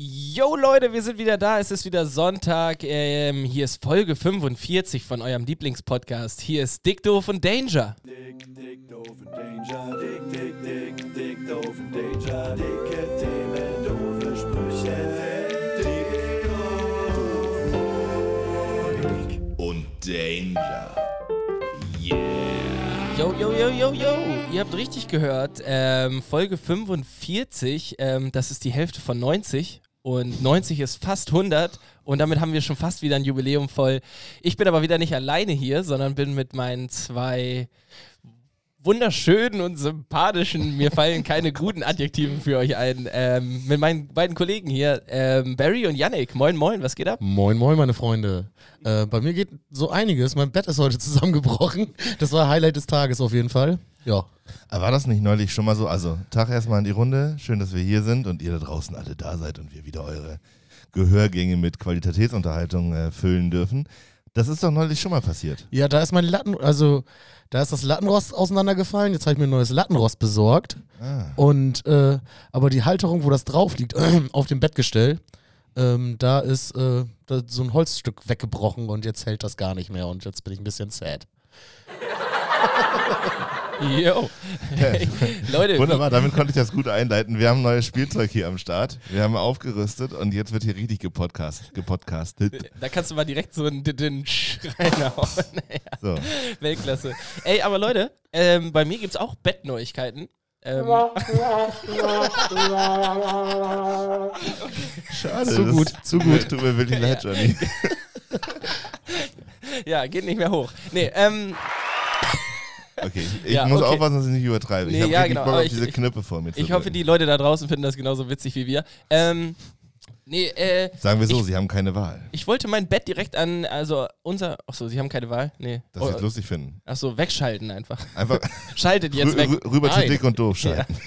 Yo Leute, wir sind wieder da. Es ist wieder Sonntag. Ähm, hier ist Folge 45 von eurem Lieblingspodcast. Hier ist Dick Doof und Danger. Dick, dick, doof und Danger. Dick, dick, dick, dick, doof und Danger. Dicke Themen, doofe Sprüche. Dick und Danger. Yo, yo, yo, yo, yo. Ihr habt richtig gehört. Ähm, Folge 45, ähm, das ist die Hälfte von 90. Und 90 ist fast 100. Und damit haben wir schon fast wieder ein Jubiläum voll. Ich bin aber wieder nicht alleine hier, sondern bin mit meinen zwei wunderschönen und sympathischen, mir fallen keine guten Adjektiven für euch ein, ähm, mit meinen beiden Kollegen hier, ähm, Barry und Yannick. Moin, moin, was geht ab? Moin, moin, meine Freunde. Äh, bei mir geht so einiges. Mein Bett ist heute zusammengebrochen. Das war Highlight des Tages auf jeden Fall. Ja. Aber war das nicht neulich schon mal so? Also, Tag erstmal in die Runde. Schön, dass wir hier sind und ihr da draußen alle da seid und wir wieder eure Gehörgänge mit Qualitätsunterhaltung äh, füllen dürfen. Das ist doch neulich schon mal passiert. Ja, da ist mein Latten, also da ist das Lattenrost auseinandergefallen. Jetzt habe ich mir ein neues Lattenrost besorgt. Ah. Und äh, aber die Halterung, wo das drauf liegt, auf dem Bettgestell, ähm, da ist äh, da so ein Holzstück weggebrochen und jetzt hält das gar nicht mehr und jetzt bin ich ein bisschen sad. Yo. Leute, Wunderbar, damit konnte ich das gut einleiten. Wir haben neues Spielzeug hier am Start. Wir haben aufgerüstet und jetzt wird hier richtig gepodcast, gepodcastet. da kannst du mal direkt so einen, einen Schreiner hauen. Naja, So. Weltklasse. Ey, aber Leute, ähm, bei mir gibt es auch Bettneuigkeiten. Ähm, Schade. Zu gut, zu gut. Tut mir wirklich leid, Johnny. ja, geht nicht mehr hoch. Nee, ähm, Okay, ich, Ja, muss okay. aufpassen, dass ich nicht übertreibe. Nee, ich habe ja, genau, Bock auf ich- diese Knöpfe vor mir zu ich hoffe, drücken. die Leute da draußen finden das genauso witzig wie wir. Ähm, nee, äh, Sagen wir so, ich- sie haben keine Wahl. ich wollte mein Bett direkt an, also unser, achso, Sie haben keine Wahl? Nee. Dass Oh, sie es lustig finden. Achso, wegschalten einfach. Einfach Schaltet jetzt weg. rü rüber zu Nein. dick und doof schalten.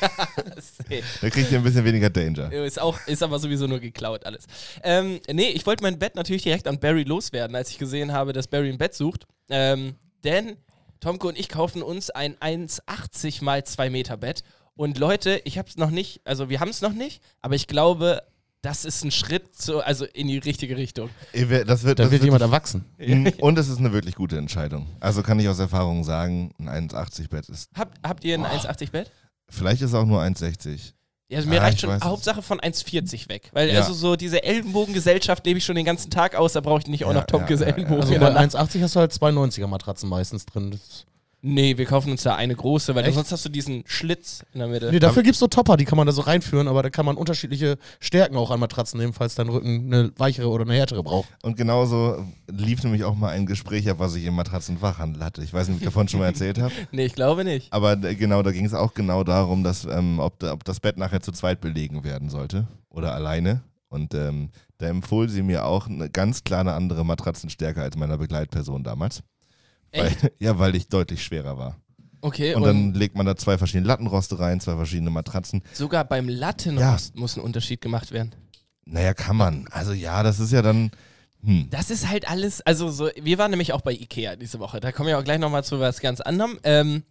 Nee. Da kriegt ihr ein bisschen weniger Danger. Ist auch, ist aber sowieso nur geklaut alles. Ähm, nee, ich wollte mein Bett natürlich direkt an Barry loswerden, als ich gesehen habe, dass Barry ein Bett sucht. Ähm, denn Tomko und ich kaufen uns ein 1,80 mal 2 Meter Bett. Und Leute, ich habe es noch nicht, also wir haben es noch nicht, aber ich glaube, das ist ein Schritt zu, also in die richtige Richtung. Das wird, Da das wird wird jemand erwachsen. Und es ist eine wirklich gute Entscheidung. Also kann ich aus Erfahrung sagen, ein 1,80 Bett ist. Habt, habt ihr ein 1,80 Bett? Vielleicht ist es auch nur 1,60. Ja, also mir Ah, reicht ich schon. Hauptsache von 1,40 weg. Weil Ja. also so diese Ellenbogengesellschaft lebe ich schon den ganzen Tag aus, da brauche ich nicht auch Ja, noch Tomkes ja, ja, ja. Ellenbogen. Also bei der Nacht. 1,80 hast du halt 2,90er Matratzen meistens drin. Das Nee, wir kaufen uns da eine große, weil Echt? sonst hast du diesen Schlitz in der Mitte. Nee, dafür gibt es so Topper, die kann man da so reinführen, aber da kann man unterschiedliche Stärken auch an Matratzen nehmen, falls dein Rücken eine weichere oder eine härtere braucht. Und genauso lief nämlich auch mal ein Gespräch ab, was ich im Matratzenfachhandel hatte. Ich weiß nicht, ob ich davon schon mal erzählt habe. Nee, ich glaube nicht. Aber d- genau, da ging es auch genau darum, dass, ähm, ob, ob das Bett nachher zu zweit belegen werden sollte oder alleine. Und ähm, da empfohl sie mir auch eine ganz klar eine andere Matratzenstärke als meiner Begleitperson damals. Weil, ja, weil ich deutlich schwerer war. Okay, Und, und, dann legt man da zwei verschiedene Lattenroste rein, zwei verschiedene Matratzen. sogar beim Lattenrost muss ein Unterschied gemacht werden. Naja, kann man. Also ja, das ist ja dann. Hm. Das ist halt alles, also so, wir waren nämlich auch bei Ikea diese Woche. Da kommen wir auch gleich nochmal zu was ganz anderem. Ähm,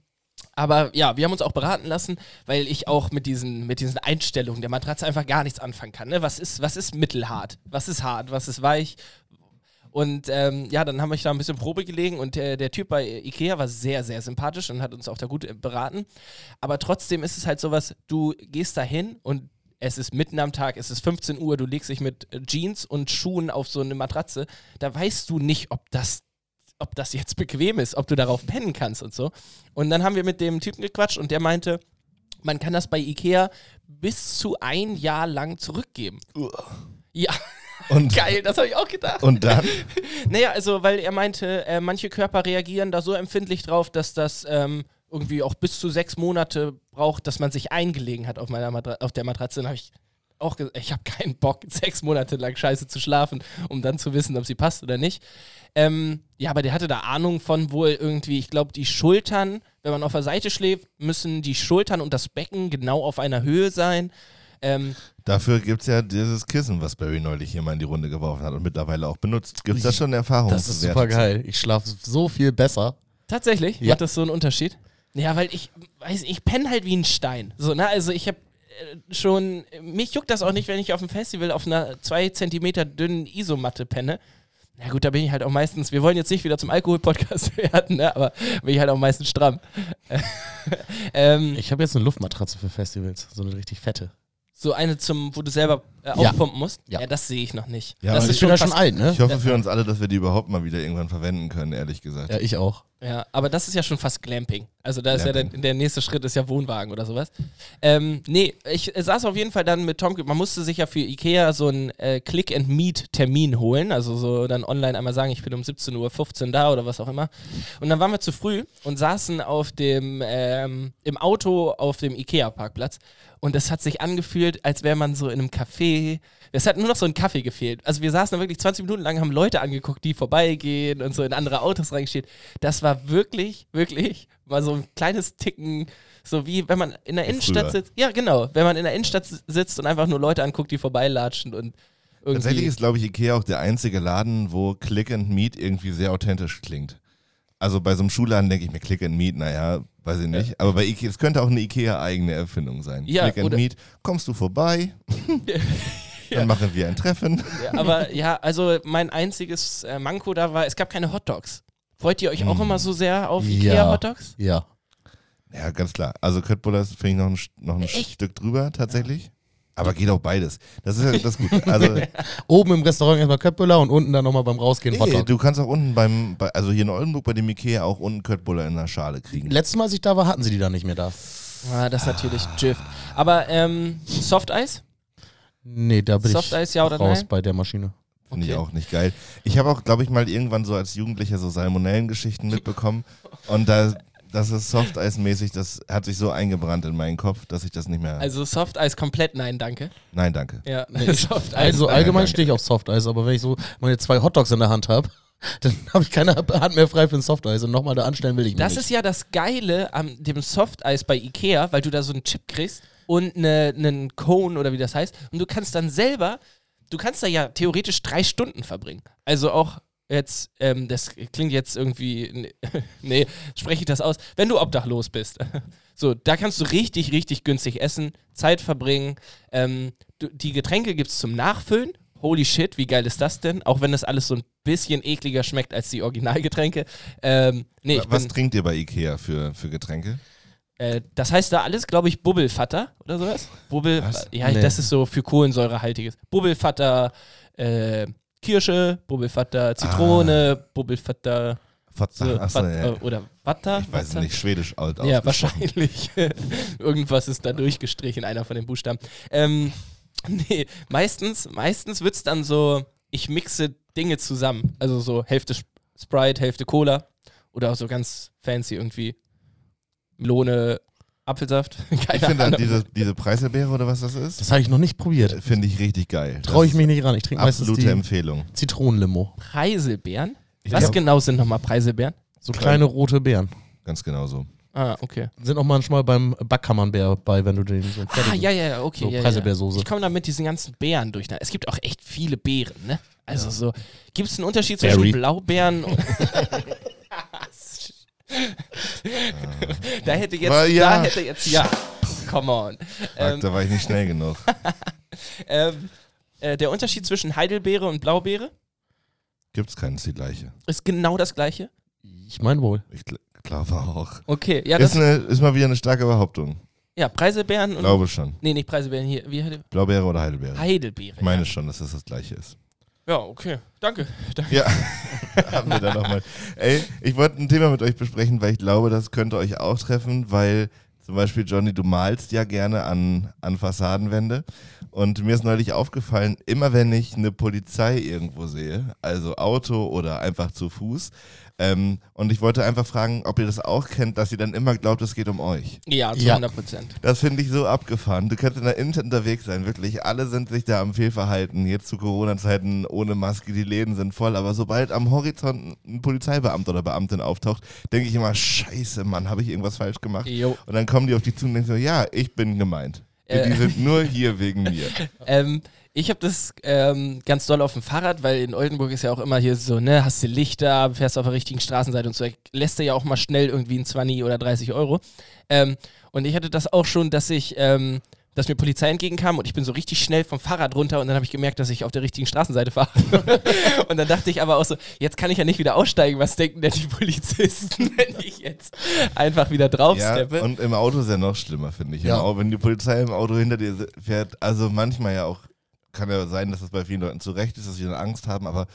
aber ja, wir haben uns auch beraten lassen, weil ich auch mit diesen, mit diesen Einstellungen der Matratze einfach gar nichts anfangen kann. Ne? Was, ist, was ist mittelhart? Was ist hart? Was ist weich? Und ähm, ja, dann haben wir da ein bisschen Probe gelegen und der, der Typ bei Ikea war sehr, sehr sympathisch und hat uns auch da gut äh, beraten. Aber trotzdem ist es halt sowas, du gehst da hin und es ist mitten am Tag, es ist 15 Uhr, du legst dich mit äh, Jeans und Schuhen auf so eine Matratze. Da weißt du nicht, ob das, ob das jetzt bequem ist, ob du darauf pennen kannst und so. Und dann haben wir mit dem Typen gequatscht und der meinte, man kann das bei Ikea bis zu ein Jahr lang zurückgeben. Ja, Und, geil, das habe ich auch gedacht. und dann? Naja, also, weil er meinte, äh, manche Körper reagieren da so empfindlich drauf, dass das ähm, irgendwie auch bis zu sechs Monate braucht, dass man sich eingelegen hat auf, meiner Matra auf der Matratze. Dann habe ich auch gesagt, ich habe keinen Bock, sechs Monate lang scheiße zu schlafen, um dann zu wissen, ob sie passt oder nicht. Ähm, ja, aber der hatte da Ahnung von wohl irgendwie, ich glaube, die Schultern, wenn man auf der Seite schläft, müssen die Schultern und das Becken genau auf einer Höhe sein. Ähm, Dafür gibt es ja dieses Kissen, was Barry neulich hier mal in die Runde geworfen hat und mittlerweile auch benutzt. Gibt es da schon Erfahrungen? Das ist super geil. Ich schlafe so viel besser. Tatsächlich? Ja. Macht das so einen Unterschied? Ja, weil ich weiß, ich penne halt wie ein Stein. So, ne? Also ich habe schon, mich juckt das auch nicht, wenn ich auf dem Festival auf einer zwei Zentimeter dünnen Isomatte penne. Na gut, da bin ich halt auch meistens, wir wollen jetzt nicht wieder zum Alkohol-Podcast werden, ne, aber bin ich halt auch meistens stramm. ähm, Ich habe jetzt eine Luftmatratze für Festivals, so eine richtig fette. So eine zum, wo du selber äh, Ja. aufpumpen musst? Ja. Ja, das sehe ich noch nicht. Ja, das aber ist Ich bin schon ja schon fast, alt, ne? Ich hoffe für uns alle, dass wir die überhaupt mal wieder irgendwann verwenden können, ehrlich gesagt. Ja, ich auch. Ja, aber das ist ja schon fast Glamping. Also da ist ja Glamping. der, der nächste Schritt ist ja Wohnwagen oder sowas. Ähm, nee, ich saß auf jeden Fall dann mit Tom, man musste sich ja für Ikea so einen äh, Click-and-Meet-Termin holen, also so dann online einmal sagen, ich bin um 17.15 Uhr da oder was auch immer. Und dann waren wir zu früh und saßen auf dem, ähm, im Auto auf dem Ikea-Parkplatz und es hat sich angefühlt, als wäre man so in einem Café. Es hat nur noch so ein Kaffee gefehlt. Also wir saßen da wirklich 20 Minuten lang, haben Leute angeguckt, die vorbeigehen und so in andere Autos reingesteht. Das war wirklich, wirklich mal so ein kleines Ticken, so wie wenn man in der Wie Innenstadt früher. sitzt. Ja, genau. Wenn man in der Innenstadt sitzt und einfach nur Leute anguckt, die vorbeilatschen und irgendwie. Tatsächlich ist, glaube ich, Ikea auch der einzige Laden, wo Click and Meet irgendwie sehr authentisch klingt. Also bei so einem Schuhladen denke ich mir, Click and Meet, naja, weiß ich nicht. Aber bei Ikea, es könnte auch eine Ikea-eigene Erfindung sein. Ja, Click and Meet, kommst du vorbei? Dann machen wir ein Treffen. Ja, aber ja, also mein einziges äh, Manko da war, es gab keine Hotdogs. Freut ihr euch auch Mm. immer so sehr auf Ja. Ikea-Hotdogs? Ja. Ja, ganz klar. Also Köttbullar finde ich noch ein, noch ein Echt? Stück drüber, tatsächlich. Aber geht auch beides. Das ist ja das ist gut. Also, Oben im Restaurant erstmal Köttbullar und unten dann nochmal beim Rausgehen nee, Hotdog. du kannst auch unten beim, bei, also hier in Oldenburg bei dem Ikea auch unten Köttbullar in der Schale kriegen. Letztes Mal, als ich da war, hatten sie die dann nicht mehr da. Ah, das ist natürlich Jift. Aber ähm, Soft-Eis? Nee, da bin Soft ich ja oder raus nein? bei der Maschine. Finde ich Okay. auch nicht geil. Ich habe auch, glaube ich, mal irgendwann so als Jugendlicher so Salmonellengeschichten mitbekommen. Und da, das ist Softeis-mäßig, das hat sich so eingebrannt in meinen Kopf, dass ich das nicht mehr. Also Soft-Eis komplett nein, danke. Nein, danke. Ja, Nee, Soft-Eis. Also allgemein stehe ich auf Softeis, aber wenn ich so meine zwei Hotdogs in der Hand habe, dann habe ich keine Hand mehr frei für ein Softeis und nochmal da anstellen will ich mich Das nicht. ist ja das Geile an dem Softeis bei Ikea, weil du da so einen Chip kriegst und eine- einen Cone oder wie das heißt. Und du kannst dann selber, du kannst da ja theoretisch drei Stunden verbringen. Also auch jetzt, ähm, das klingt jetzt irgendwie, nee, spreche ich das aus, wenn du obdachlos bist. So, da kannst du richtig, richtig günstig essen, Zeit verbringen. Ähm, du, die Getränke gibt es zum Nachfüllen. Holy shit, wie geil ist das denn? Auch wenn das alles so ein bisschen ekliger schmeckt als die Originalgetränke. Ähm, nee, ich Was bin, trinkt ihr bei Ikea für, für Getränke? äh, das heißt da alles, glaube ich, Bubbelfatter oder sowas? Bubbel, Was? ja, Nee. das ist so für Kohlensäurehaltiges. Bubbelfatter, äh, Kirsche, Bubbelfatter, Zitrone, Bubbelfatter Fotza, so, achso, Wat- ja. oder Watter. Ich weiß es Watter? nicht, schwedisch alt Ja, wahrscheinlich. Irgendwas ist da durchgestrichen, einer von den Buchstaben. Ähm, nee, meistens, meistens wird es dann so, ich mixe Dinge zusammen. Also so Hälfte Sp- Sprite, Hälfte Cola. Oder auch so ganz fancy irgendwie. Melone, Apfelsaft. Keine Ich finde diese, diese Preiselbeere oder was das ist, Das habe ich noch nicht probiert. finde ich richtig geil. Traue ich mich nicht ran. Ich trinke ist meistens Absolute die Empfehlung. Zitronenlimo. Preiselbeeren? Ich Was genau sind nochmal Preiselbeeren? So kleine rote Beeren. Ganz genau so. Ah, okay. Sind auch manchmal beim Backkammernbär bei, wenn du den so Ah, ja, ja, ja, okay. So ja, ja. Preiselbeersoße. Ich komme da mit diesen ganzen Beeren durch. Es gibt auch echt viele Beeren, ne? Also so, gibt es einen Unterschied zwischen Berry. Blaubeeren und... da hätte jetzt, ja. da hätte jetzt, ja, come on. Ähm, da war ich nicht schnell genug. ähm, äh, der Unterschied zwischen Heidelbeere und Blaubeere Gibt's keinen, ist die gleiche. ist genau das gleiche. Ich meine wohl. Ich gl- glaube auch. Okay, ja, ist, das, eine, ist mal wieder eine starke Behauptung. ja, Preiselbeeren und... Glaube schon. Nee, nicht Preiselbeeren, hier, wie Blaubeere oder Heidelbeere? Heidelbeere. Ich meine schon, dass das das gleiche ist. Ja, okay, danke. danke. Ja, haben wir da nochmal. Ey, ich wollte ein Thema mit euch besprechen, weil ich glaube, das könnte euch auch treffen, weil zum Beispiel, Johnny, du malst ja gerne an, an Fassadenwände. Und mir ist neulich aufgefallen, immer wenn ich eine Polizei irgendwo sehe, also Auto oder einfach zu Fuß, ähm, und ich wollte einfach fragen, ob ihr das auch kennt, dass ihr dann immer glaubt, es geht um euch. Ja, zu Ja. 100 Prozent. Das finde ich so abgefahren. Du kannst in der Internet unterwegs sein, wirklich. Alle sind sich da am Fehlverhalten. Jetzt zu Corona-Zeiten ohne Maske, die Läden sind voll. Aber sobald am Horizont ein Polizeibeamter oder Beamtin auftaucht, denke ich immer, scheiße, Mann, habe ich irgendwas falsch gemacht? Jo. Und dann kommen die auf die zu und denken so, ja, ich bin gemeint. Äh. Die sind nur hier wegen mir. Ähm, ich habe das ähm, ganz doll auf dem Fahrrad, weil in Oldenburg ist ja auch immer hier so, ne, hast du Lichter, fährst auf der richtigen Straßenseite und so, lässt du ja auch mal schnell irgendwie ein 20 oder 30 Euro. Ähm, und ich hatte das auch schon, dass ich ähm, dass mir Polizei entgegenkam und ich bin so richtig schnell vom Fahrrad runter und dann habe ich gemerkt, dass ich auf der richtigen Straßenseite fahre. und dann dachte ich aber auch so, jetzt kann ich ja nicht wieder aussteigen, was denken denn die Polizisten, wenn ich jetzt einfach wieder Ja, draufsteppe? und im Auto ist ja noch schlimmer, finde ich. Ja. Au- wenn die Polizei im Auto hinter dir fährt, also manchmal ja auch, kann ja sein, dass das bei vielen Leuten zu Recht ist, dass sie dann Angst haben, aber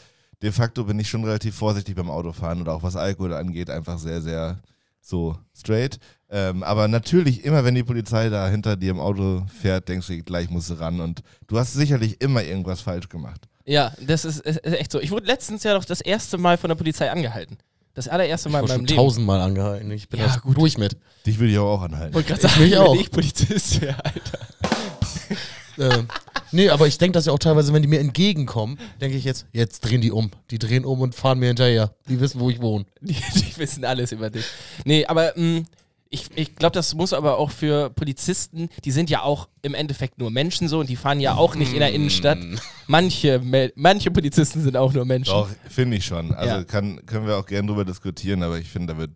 de facto bin ich schon relativ vorsichtig beim Autofahren und auch was Alkohol angeht, einfach sehr, sehr so straight. Ähm, aber natürlich, immer wenn die Polizei da hinter dir im Auto fährt, denkst du, gleich musst du ran und du hast sicherlich immer irgendwas falsch gemacht. Ja, das ist, ist, echt so. Ich wurde letztens ja doch das erste Mal von der Polizei angehalten. Das allererste Mal Ich in wurde meinem schon Leben. tausendmal angehalten. Ich bin Ja, da gut. durch mit. Dich würde ich aber auch anhalten. wollte gerade Ich sagen, mich wenn auch. ich Polizist wäre, Alter. äh, nee, aber ich denke das ja auch teilweise, wenn die mir entgegenkommen, denke ich jetzt, jetzt drehen die um. Die drehen um und fahren mir hinterher. Die wissen, wo ich wohne. Die, die wissen alles über dich. Nee, aber mh, ich, ich glaube, das muss aber auch für Polizisten, die sind ja auch im Endeffekt nur Menschen so und die fahren ja auch nicht in der Innenstadt. Manche, manche Polizisten sind auch nur Menschen. Doch, finde ich schon. Also Ja. kann, können wir auch gerne drüber diskutieren, aber ich finde, da wird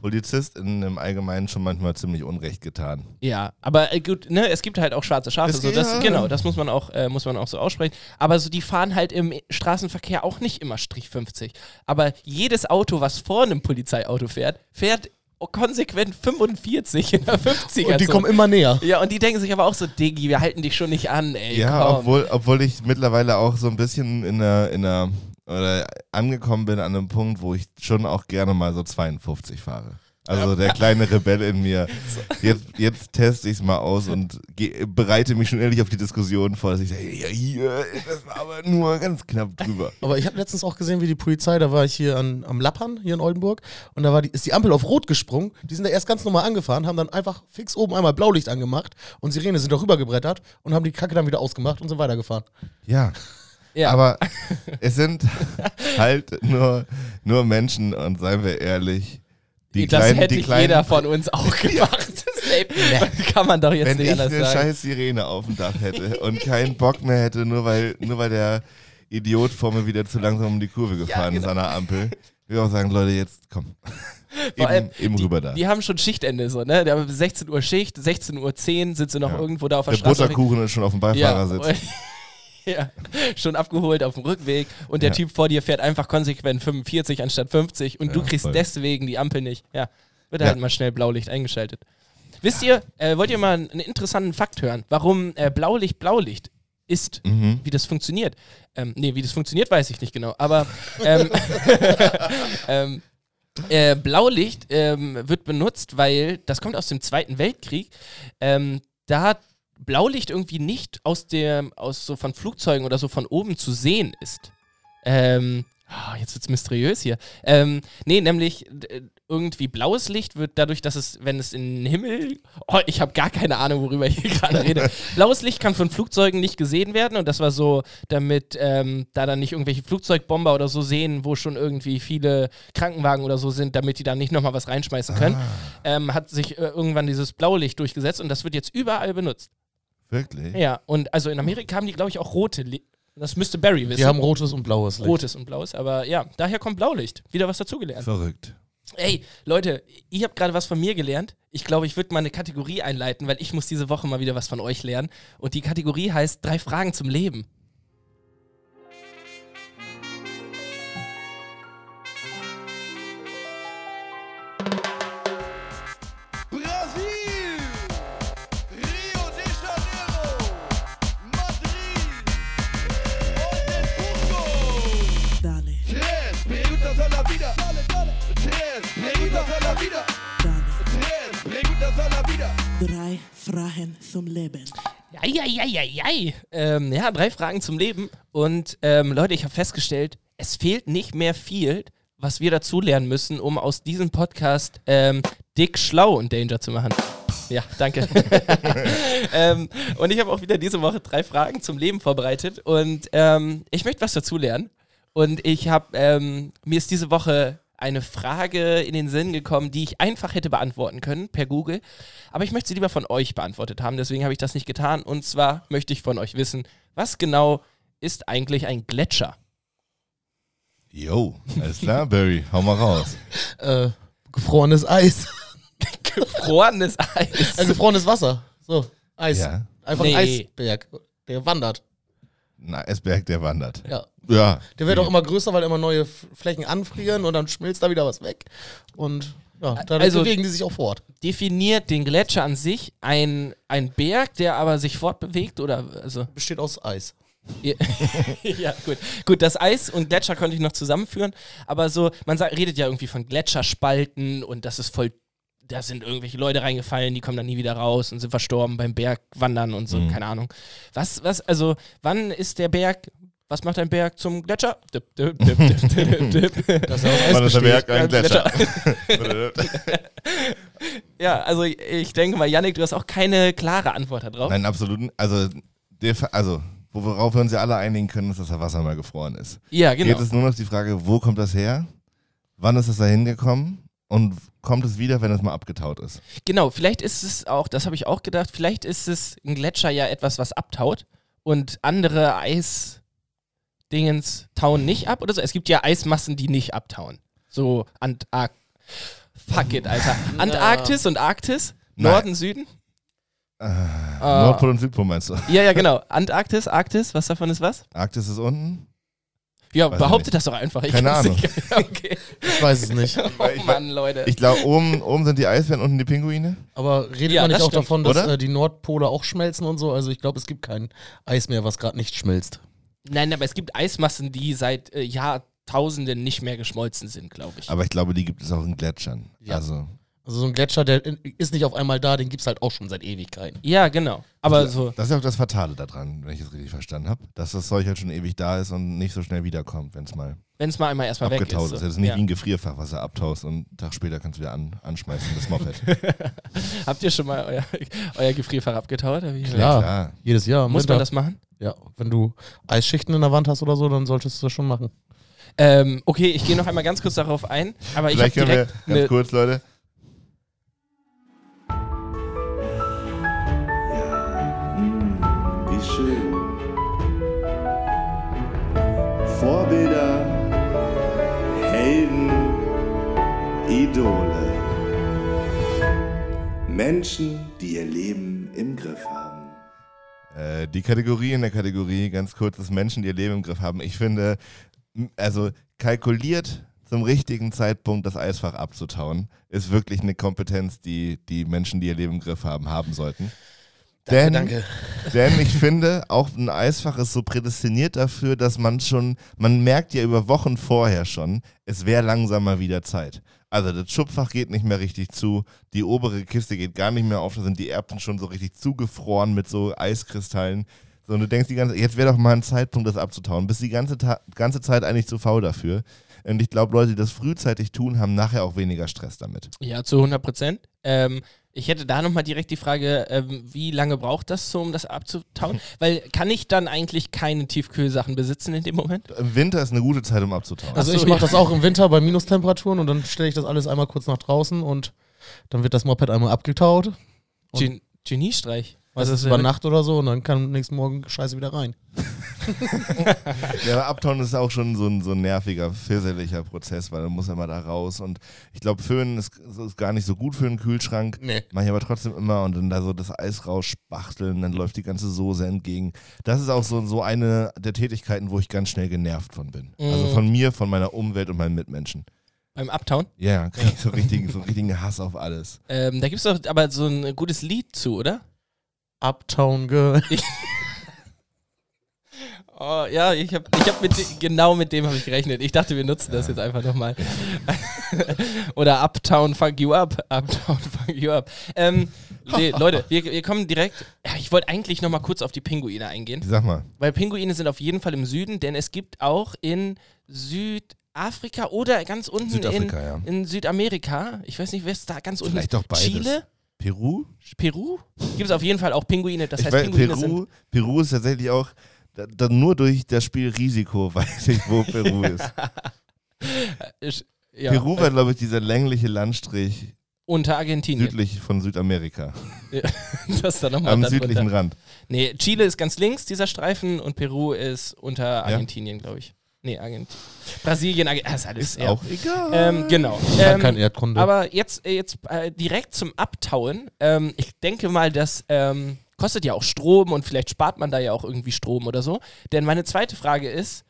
PolizistInnen im Allgemeinen schon manchmal ziemlich Unrecht getan. Ja, aber äh, gut, ne, es gibt halt auch schwarze Schafe. So, das, ja. Genau, das muss man auch, äh, muss man auch so aussprechen. Aber so, die fahren halt im Straßenverkehr auch nicht immer Strich 50. Aber jedes Auto, was vor einem Polizeiauto fährt, fährt konsequent 45 in der 50er. Und die kommen immer näher. Ja, und die denken sich aber auch so, Diggi, wir halten dich schon nicht an, ey. ja, komm. obwohl, obwohl ich mittlerweile auch so ein bisschen in der, in der, oder angekommen bin an einem Punkt, wo ich schon auch gerne mal so 52 fahre. Also der kleine Rebell in mir. Jetzt, jetzt teste ich es mal aus und geh, bereite mich schon ehrlich auf die Diskussion vor, dass ich sage, ja, hier, das war aber nur ganz knapp drüber. Aber ich habe letztens auch gesehen, wie die Polizei, da war ich hier an, am Lappern, hier in Oldenburg, und da war die, ist die Ampel auf Rot gesprungen. Die sind da erst ganz normal angefahren, haben dann einfach fix oben einmal Blaulicht angemacht und Sirene sind da rübergebrettert und haben die Kacke dann wieder ausgemacht und sind weitergefahren. Ja, ja. aber es sind halt nur, nur Menschen und seien wir ehrlich, die das kleinen, hätte die kleinen, jeder von uns auch gemacht. Kann man doch jetzt wenn nicht ich anders eine sagen. scheiß Sirene auf dem Dach hätte und keinen Bock mehr hätte, nur weil, nur weil der Idiot vor mir wieder zu langsam um die Kurve gefahren ist genau. an der Ampel, würde ich auch sagen, Leute, jetzt komm. Vor allem, eben, eben die, rüber da. Die haben schon Schichtende so, ne? Der haben 16 Uhr Schicht, 16 Uhr 10 sind sie noch Ja. irgendwo da auf der, der Straße. Butterkuchen ist schon auf dem Beifahrersitz. und- ja, schon abgeholt auf dem Rückweg und der Ja. Typ vor dir fährt einfach konsequent 45 anstatt 50 und du Ja, kriegst voll. deswegen die Ampel nicht. Ja, wird halt mal schnell Blaulicht eingeschaltet. Wisst ihr, äh, wollt ihr mal einen interessanten Fakt hören, warum äh, Blaulicht Blaulicht ist? Mhm. wie das funktioniert. Ähm, nee, wie das funktioniert, weiß ich nicht genau. Aber ähm, ähm, äh, Blaulicht ähm, wird benutzt, weil das kommt aus dem Zweiten Weltkrieg. Ähm, da hat Blaulicht irgendwie nicht aus der, aus so von Flugzeugen oder so von oben zu sehen ist. Ähm, ah, jetzt wird's mysteriös hier. Ähm, nee, nämlich irgendwie blaues Licht wird dadurch, dass es, wenn es in den Himmel. Oh, ich habe gar keine Ahnung, worüber ich hier gerade rede. blaues Licht kann von Flugzeugen nicht gesehen werden und das war so, damit ähm, da dann nicht irgendwelche Flugzeugbomber oder so sehen, wo schon irgendwie viele Krankenwagen oder so sind, damit die da nicht nochmal was reinschmeißen können, ähm, hat sich äh, irgendwann dieses Blaulicht durchgesetzt und das wird jetzt überall benutzt. Wirklich? Ja, und also in Amerika haben die, glaube ich, auch rote Licht. Das müsste Barry wissen. Die haben rotes und blaues Licht. rotes und blaues, aber ja, daher kommt Blaulicht. Wieder was dazugelernt. Verrückt. Ey, Leute, ihr habt gerade was von mir gelernt. Ich glaube, ich würde mal eine Kategorie einleiten, weil ich muss diese Woche mal wieder was von euch lernen. Und die Kategorie heißt drei Fragen zum Leben. Preguntas a la vida. dale. Tres preguntas a la vida. Drei Fragen zum Leben. Eieieiei. Ähm, ja, drei Fragen zum Leben. Und ähm, Leute, ich habe festgestellt, es fehlt nicht mehr viel, was wir dazu lernen müssen, um aus diesem Podcast ähm, dick schlau und Danger zu machen. Ja, danke. ähm, und ich habe auch wieder diese Woche drei Fragen zum Leben vorbereitet und ähm, ich möchte was dazu lernen. Und ich habe, ähm, mir ist diese Woche eine Frage in den Sinn gekommen, die ich einfach hätte beantworten können per Google. Aber ich möchte sie lieber von euch beantwortet haben, deswegen habe ich das nicht getan. Und zwar möchte ich von euch wissen, was genau ist eigentlich ein Gletscher? Yo, alles klar, Barry, hau mal raus. Äh, gefrorenes Eis. Gefrorenes Eis. Äh, gefrorenes Wasser. So. Eis. Ja. Einfach Nee. ein Eisberg. Der wandert. Ein Eisberg, der wandert. Ja. Ja. Der wird auch immer größer, weil immer neue Flächen anfrieren und dann schmilzt da wieder was weg. Und ja, dann Also- bewegen die sich auch fort. Definiert den Gletscher an sich ein, ein Berg, der aber sich fortbewegt oder also Besteht aus Eis. Ja, ja, gut. Gut, das Eis und Gletscher könnte ich noch zusammenführen, aber so, man sagt, redet ja irgendwie von Gletscherspalten und das ist voll, da sind irgendwelche Leute reingefallen, die kommen dann nie wieder raus und sind verstorben beim Bergwandern und so, Mhm. keine Ahnung. Was, was, also, wann ist der Berg, was macht ein Berg zum Gletscher? Dip, dip, dip, dip, dip, dip. Das ist Wann ist der. Berg ein Gletscher? Ja, also ich denke mal, Yannick, du hast auch keine klare Antwort darauf. Nein, absolut. Also, also, worauf wir uns ja alle einigen können, ist, dass das Wasser mal gefroren ist. Ja, genau. Geht es nur noch die Frage, wo kommt das her? Wann ist es da hingekommen? Und kommt es wieder, wenn es mal abgetaut ist? Genau, vielleicht ist es auch, das habe ich auch gedacht, vielleicht ist es ein Gletscher ja etwas, was abtaut und andere Eisdingens tauen nicht ab oder so. Es gibt ja Eismassen, die nicht abtauen. So Antark. Fuck it, Alter. Antarktis und Arktis? Nein. Norden, Süden? Äh, Ah. Nordpol und Südpol meinst du? Ja, ja, genau. Antarktis, Arktis, was davon ist was? Arktis ist unten? Ja, Weiß behauptet das doch einfach. Ich Keine Ahnung. nicht. okay. Ich weiß es nicht. Oh ich- Mann, Leute. Ich glaube, oben, oben sind die Eisbären, unten die Pinguine. Aber redet Ja, man nicht auch stimmt, davon, dass oder? äh, die Nordpole auch schmelzen und so? Also ich glaube, es gibt kein Eis mehr, was gerade nicht schmilzt. Nein, aber es gibt Eismassen, die seit äh, Jahrtausenden nicht mehr geschmolzen sind, glaube ich. Aber ich glaube, die gibt es auch in Gletschern. Ja. Also, Also so ein Gletscher, der ist nicht auf einmal da, den gibt es halt auch schon seit Ewigkeiten. ja, genau. Aber so. das ist ja auch das Fatale daran, wenn ich es richtig verstanden habe. Dass das Zeug halt schon ewig da ist und nicht so schnell wiederkommt, wenn es mal Wenn es mal einmal erstmal weg ist. abgetaut So. ist. Das ist nicht ja. wie ein Gefrierfach, was du abtaust und einen Tag später kannst du wieder an, anschmeißen, das Moped. Habt ihr schon mal euer, euer Gefrierfach abgetaut? Hab ich- Klar. Klar. Jedes Jahr. Muss man das machen? Ja, wenn du Eisschichten in der Wand hast oder so, dann solltest du das schon machen. Ähm, okay, ich gehe noch einmal ganz kurz darauf ein. Aber ich habe Vielleicht können wir, direkt ganz kurz, Leute, schön. Vorbilder, Helden, Idole. Menschen, die ihr Leben im Griff haben. Äh, die Kategorie in der Kategorie, ganz kurz, dass Menschen, die ihr Leben im Griff haben. Ich finde, also kalkuliert zum richtigen Zeitpunkt das Eisfach abzutauen, ist wirklich eine Kompetenz, die die Menschen, die ihr Leben im Griff haben, haben sollten. Denn, denn ich finde, auch ein Eisfach ist so prädestiniert dafür, dass man schon, man merkt ja über Wochen vorher schon, es wäre langsam mal wieder Zeit. Also das Schubfach geht nicht mehr richtig zu, die obere Kiste geht gar nicht mehr auf, da sind die Erbsen schon so richtig zugefroren mit so Eiskristallen. So, und du denkst die ganze jetzt wäre doch mal ein Zeitpunkt, das abzutauen. Bist die ganze, Ta ganze Zeit eigentlich zu faul dafür. Und ich glaube, Leute, die das frühzeitig tun, haben nachher auch weniger Stress damit. ja, zu 100 Prozent. Ähm, ich hätte da nochmal direkt die Frage, ähm, wie lange braucht das so, um das abzutauen? Weil kann ich dann eigentlich keine Tiefkühlsachen besitzen in dem Moment? Im Winter ist eine gute Zeit, um abzutauen. Also ich mache das auch im Winter bei Minustemperaturen und dann stelle ich das alles einmal kurz nach draußen und dann wird das Moped einmal abgetaut. Gen Geniestreich. Was ist über Nacht oder so und dann kann am nächsten Morgen Scheiße wieder rein. Ja, aber Abtauen ist auch schon so ein, so ein nerviger, fisseliger Prozess, weil dann muss er mal da raus. Und ich glaube, Föhnen ist, ist gar nicht so gut für einen Kühlschrank. Nee. Mache ich aber trotzdem immer und dann da so das Eis rausspachteln, dann läuft die ganze Soße entgegen. Das ist auch so, so eine der Tätigkeiten, wo ich ganz schnell genervt von bin. Also Mhm. von mir, von meiner Umwelt und meinen Mitmenschen. Beim Abtauen? Ja, krieg ich so richtigen, so richtigen Hass auf alles. Ähm, da gibt es doch aber so ein gutes Lied zu, oder? Uptown Girl. Oh, ja, ich habe ich hab mit genau mit dem habe ich gerechnet. Ich dachte, wir nutzen das jetzt einfach nochmal. Oder Uptown Fuck You Up. Uptown Fuck You Up. Ähm, nee, Leute, wir, wir kommen direkt. Ja, ich wollte eigentlich nochmal kurz auf die Pinguine eingehen. Sag mal, Weil Pinguine sind auf jeden Fall im Süden, denn es gibt auch in Südafrika oder ganz unten Südafrika, in, ja. in Südamerika, ich weiß nicht, wer ist da ganz unten? Vielleicht doch beides. Chile? Peru? Peru? Gibt es auf jeden Fall auch Pinguine. Das ich heißt, weiß, Pinguine sind Peru, Peru ist tatsächlich auch, da, da nur durch das Spiel Risiko weiß ich, wo Peru ist. Ich- ja, Peru war, glaube ich, dieser längliche Landstrich unter Argentinien. südlich von Südamerika. das dann nochmal Am südlichen Rand. Nee, Chile ist ganz links, dieser Streifen, und Peru ist unter Argentinien, glaube ich. Nee, Argentinien. Brasilien, Argentinien, ist alles. Ist auch egal. Ähm, genau. Ähm, kein Erdkunde. aber jetzt, äh, jetzt äh, direkt zum Abtauen. Ähm, ich denke mal, dass ähm, kostet ja auch Strom und vielleicht spart man da ja auch irgendwie Strom oder so. Denn meine zweite Frage ist,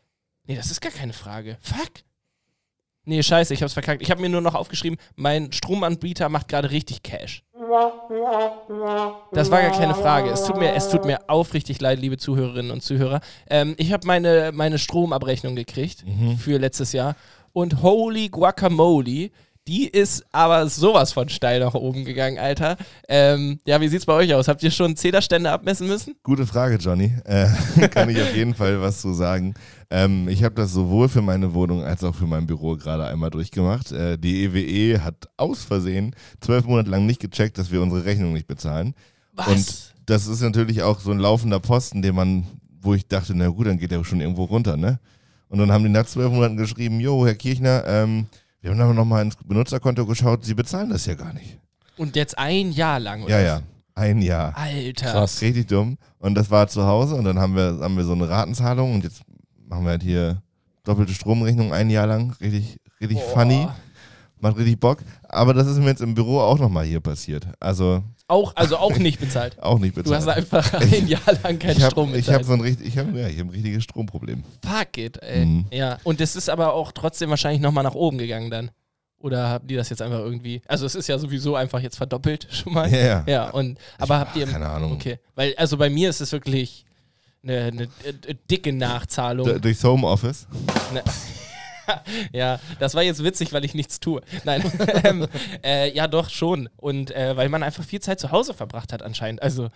nee, das ist gar keine Frage. Fuck. Nee, scheiße, ich hab's verkackt. Ich habe mir nur noch aufgeschrieben, mein Stromanbieter macht gerade richtig Cash. Das war gar keine Frage. Es tut mir, es tut mir aufrichtig leid, liebe Zuhörerinnen und Zuhörer. Ähm, ich habe meine, meine Stromabrechnung gekriegt für letztes Jahr und holy guacamole, die ist aber sowas von steil nach oben gegangen, Alter. Ähm, ja, wie sieht's bei euch aus? Habt ihr schon Zählerstände abmessen müssen? Gute Frage, Johnny. Äh, kann ich auf jeden Fall was zu sagen. Ähm, ich habe das sowohl für meine Wohnung als auch für mein Büro gerade einmal durchgemacht. Äh, die EWE hat aus Versehen zwölf Monate lang nicht gecheckt, dass wir unsere Rechnung nicht bezahlen. Was? Und das ist natürlich auch so ein laufender Posten, den man, wo ich dachte, na gut, dann geht der schon irgendwo runter, ne? Und dann haben die nach zwölf Monaten geschrieben, jo, Herr Kirchner, ähm, wir haben aber nochmal ins Benutzerkonto geschaut, Sie bezahlen das ja gar nicht. Und jetzt ein Jahr lang, oder? Ja, ja, ein Jahr. Alter. Krass. Richtig dumm. Und das war zu Hause und dann haben wir, haben wir so eine Ratenzahlung und jetzt machen wir halt hier doppelte Stromrechnung ein Jahr lang. Richtig, richtig Boah. funny. Macht richtig Bock. Aber das ist mir jetzt im Büro auch nochmal hier passiert. Also Auch, also auch nicht bezahlt. auch nicht Du bezahlt. hast einfach ein Jahr lang keinen ich habe Strom ich bezahlt. hab so ein, richtig, ich hab, ja, ich hab ein richtiges Stromproblem. Fuck it, ey. Mhm. Ja, und das ist aber auch trotzdem wahrscheinlich nochmal nach oben gegangen dann. Oder haben die das jetzt einfach irgendwie. Also, es ist ja sowieso einfach jetzt verdoppelt schon mal. Ja, ja. Ja, und. Aber habt ihr. Keine Ahnung. Okay. Weil, also bei mir ist es wirklich eine, eine, äh, dicke Nachzahlung. D durchs Homeoffice. Ja, das war jetzt witzig, weil ich nichts tue. Nein, ähm, äh, ja doch schon. Und äh, weil man einfach viel Zeit zu Hause verbracht hat anscheinend. Also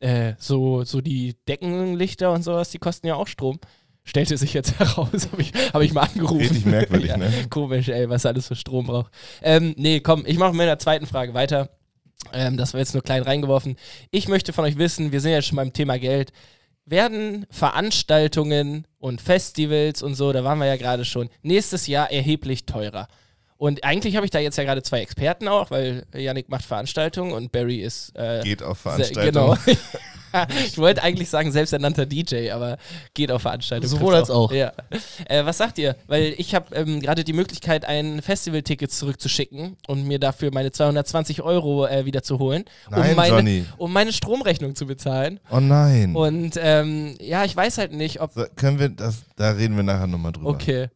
äh, so, so die Deckenlichter und sowas, die kosten ja auch Strom. Stellte sich jetzt heraus, habe ich, hab ich mal angerufen. Richtig merkwürdig, ja, ne? Komisch, ey, was alles für Strom braucht. Ähm, nee, komm, ich mache mit der zweiten Frage weiter. Ähm, das war jetzt nur klein reingeworfen. Ich möchte von euch wissen, wir sind ja schon beim Thema Geld. Werden Veranstaltungen und Festivals und so, da waren wir ja gerade schon, nächstes Jahr erheblich teurer? Und eigentlich habe ich da jetzt ja gerade zwei Experten auch, weil Yannick macht Veranstaltungen und Barry ist äh, Geht auf Veranstaltungen. Genau. ich wollte eigentlich sagen selbsternannter DJ, aber geht auf Veranstaltungen. Sowohl als auch. Ja. Äh, was sagt ihr? Weil ich habe ähm, gerade die Möglichkeit, ein Festivalticket zurückzuschicken und mir dafür meine 220 Euro äh, wieder zu holen, Nein, um, meine, Johnny. um meine Stromrechnung zu bezahlen. Oh nein. Und ähm, ja, ich weiß halt nicht, ob. so, können wir das, da reden wir nachher nochmal drüber. Okay.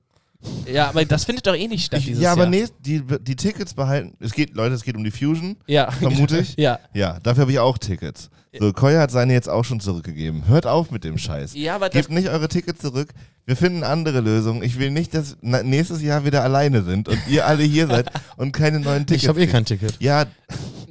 Ja, aber das findet doch eh nicht statt Ich, dieses ja, aber Jahr. nee, die, die Tickets behalten. Es geht, Leute, es geht um die Fusion. Ja. Vermute ich. Ja. Ja, dafür habe ich auch Tickets. So, Koya hat seine jetzt auch schon zurückgegeben. Hört auf mit dem Scheiß. Ja, aber das, Gebt nicht eure Tickets zurück. Wir finden andere Lösungen. Ich will nicht, dass nächstes Jahr wieder alleine sind und ihr alle hier seid und keine neuen Tickets. Ich habe eh kein Ticket. Ja,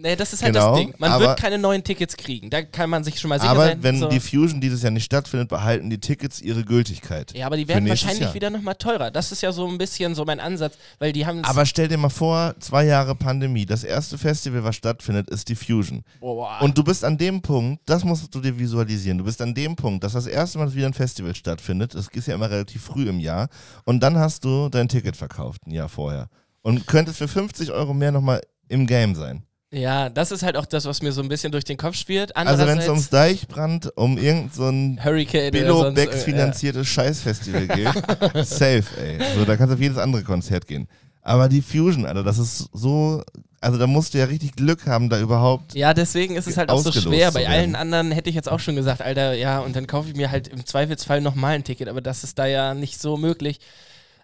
nee, das ist halt Genau, das Ding. Man aber- wird keine neuen Tickets kriegen. Da kann man sich schon mal sicher aber sein. wenn so. die Fusion dieses Jahr nicht stattfindet, behalten die Tickets ihre Gültigkeit. ja, aber die werden wahrscheinlich Jahr. wieder nochmal teurer. Das ist ja so ein bisschen so mein Ansatz, weil die haben. Aber stell dir mal vor, zwei Jahre Pandemie. Das erste Festival, was stattfindet, ist die Fusion. Boah. Und du bist an dem Punkt, das musst du dir visualisieren, du bist an dem Punkt, dass das erste Mal wieder ein Festival stattfindet, das ist ja immer relativ früh im Jahr, und dann hast du dein Ticket verkauft, ein Jahr vorher. Und könntest für 50 Euro mehr nochmal im Game sein. Ja, das ist halt auch das, was mir so ein bisschen durch den Kopf spielt. Also wenn es ums Deichbrand, um irgend so ein Hurricane Billo Becks finanziertes Scheißfestival geht, safe, ey. So, da kannst du auf jedes andere Konzert gehen. Aber die Fusion, Alter, das ist so, also da musst du ja richtig Glück haben, da überhaupt Ja, deswegen ist es halt auch so schwer. Bei allen anderen hätte ich jetzt auch schon gesagt, Alter, ja, und dann kaufe ich mir halt im Zweifelsfall nochmal ein Ticket, aber das ist da ja nicht so möglich.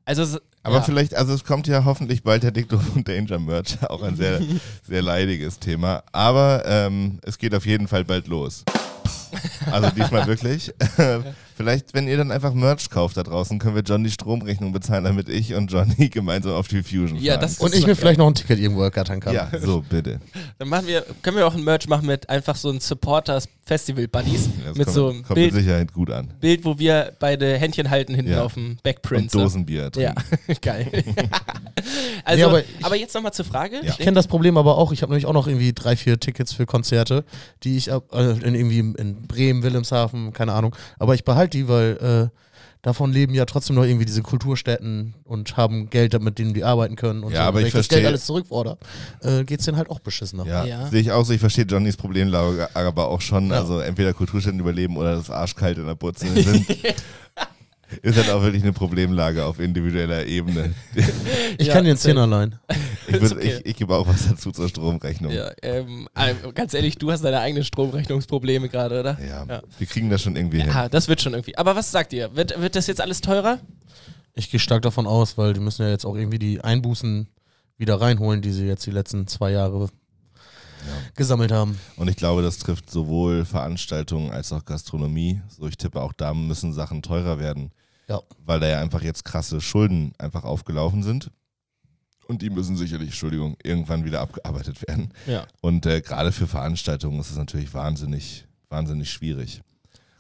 Also, s- Aber ja. vielleicht, also es kommt ja hoffentlich bald der Dicto und Danger Merch, auch ein sehr, sehr leidiges Thema. Aber ähm, es geht auf jeden Fall bald los. Also diesmal wirklich. Vielleicht, wenn ihr dann einfach Merch kauft da draußen, können wir John die Stromrechnung bezahlen, damit ich und Johnny gemeinsam auf die Fusion fahren. Ja, das Und ich mir vielleicht noch ein Ticket irgendwo ergattern kann. Ja, so bitte. Dann machen wir, können wir auch ein Merch machen mit einfach so ein Supporters Festival Buddies. Das mit kommt, so einem kommt Bild, mit Sicherheit gut an. Bild, wo wir beide Händchen halten hinten Ja. auf dem Backprint. Und so. Dosenbier Ja, trinken. geil. also, Nee, aber, aber jetzt nochmal zur Frage. Ja. Ich kenne das Problem aber auch. Ich habe nämlich auch noch irgendwie drei, vier Tickets für Konzerte, die ich äh, in, irgendwie in Bremen, Wilhelmshaven, keine Ahnung. Aber ich behalte die, weil äh, davon leben ja trotzdem noch irgendwie diese Kulturstätten und haben Geld, mit denen die arbeiten können. Und Ja, so. aber Wenn ich ich das verstehe- Geld alles zurückfordere, äh, geht es denen halt auch beschissener. Ja, Ja. sehe ich auch so. Ich verstehe Johnnys Problemlage aber auch schon. Ja. Also entweder Kulturstätten überleben oder das arschkalt in der Butze sind. Ist halt auch wirklich eine Problemlage auf individueller Ebene. Ich Ja, kann dir einen safe. Zehner leihen. Ich, okay. ich, ich gebe auch was dazu zur Stromrechnung. Ja, ähm, äh, ganz ehrlich, du hast deine eigenen Stromrechnungsprobleme gerade, oder? Ja, Ja. wir kriegen das schon irgendwie hin. Ja, das wird schon irgendwie. Aber was sagt ihr? Wird, wird das jetzt alles teurer? Ich gehe stark davon aus, weil die müssen ja jetzt auch irgendwie die Einbußen wieder reinholen, die sie jetzt die letzten zwei Jahre gesammelt haben. Und ich glaube, das trifft sowohl Veranstaltungen als auch Gastronomie. So, ich tippe, auch da müssen Sachen teurer werden, Ja. weil da ja einfach jetzt krasse Schulden einfach aufgelaufen sind. Und die müssen sicherlich, Entschuldigung, irgendwann wieder abgearbeitet werden. Ja. Und äh, gerade für Veranstaltungen ist es natürlich wahnsinnig, wahnsinnig schwierig.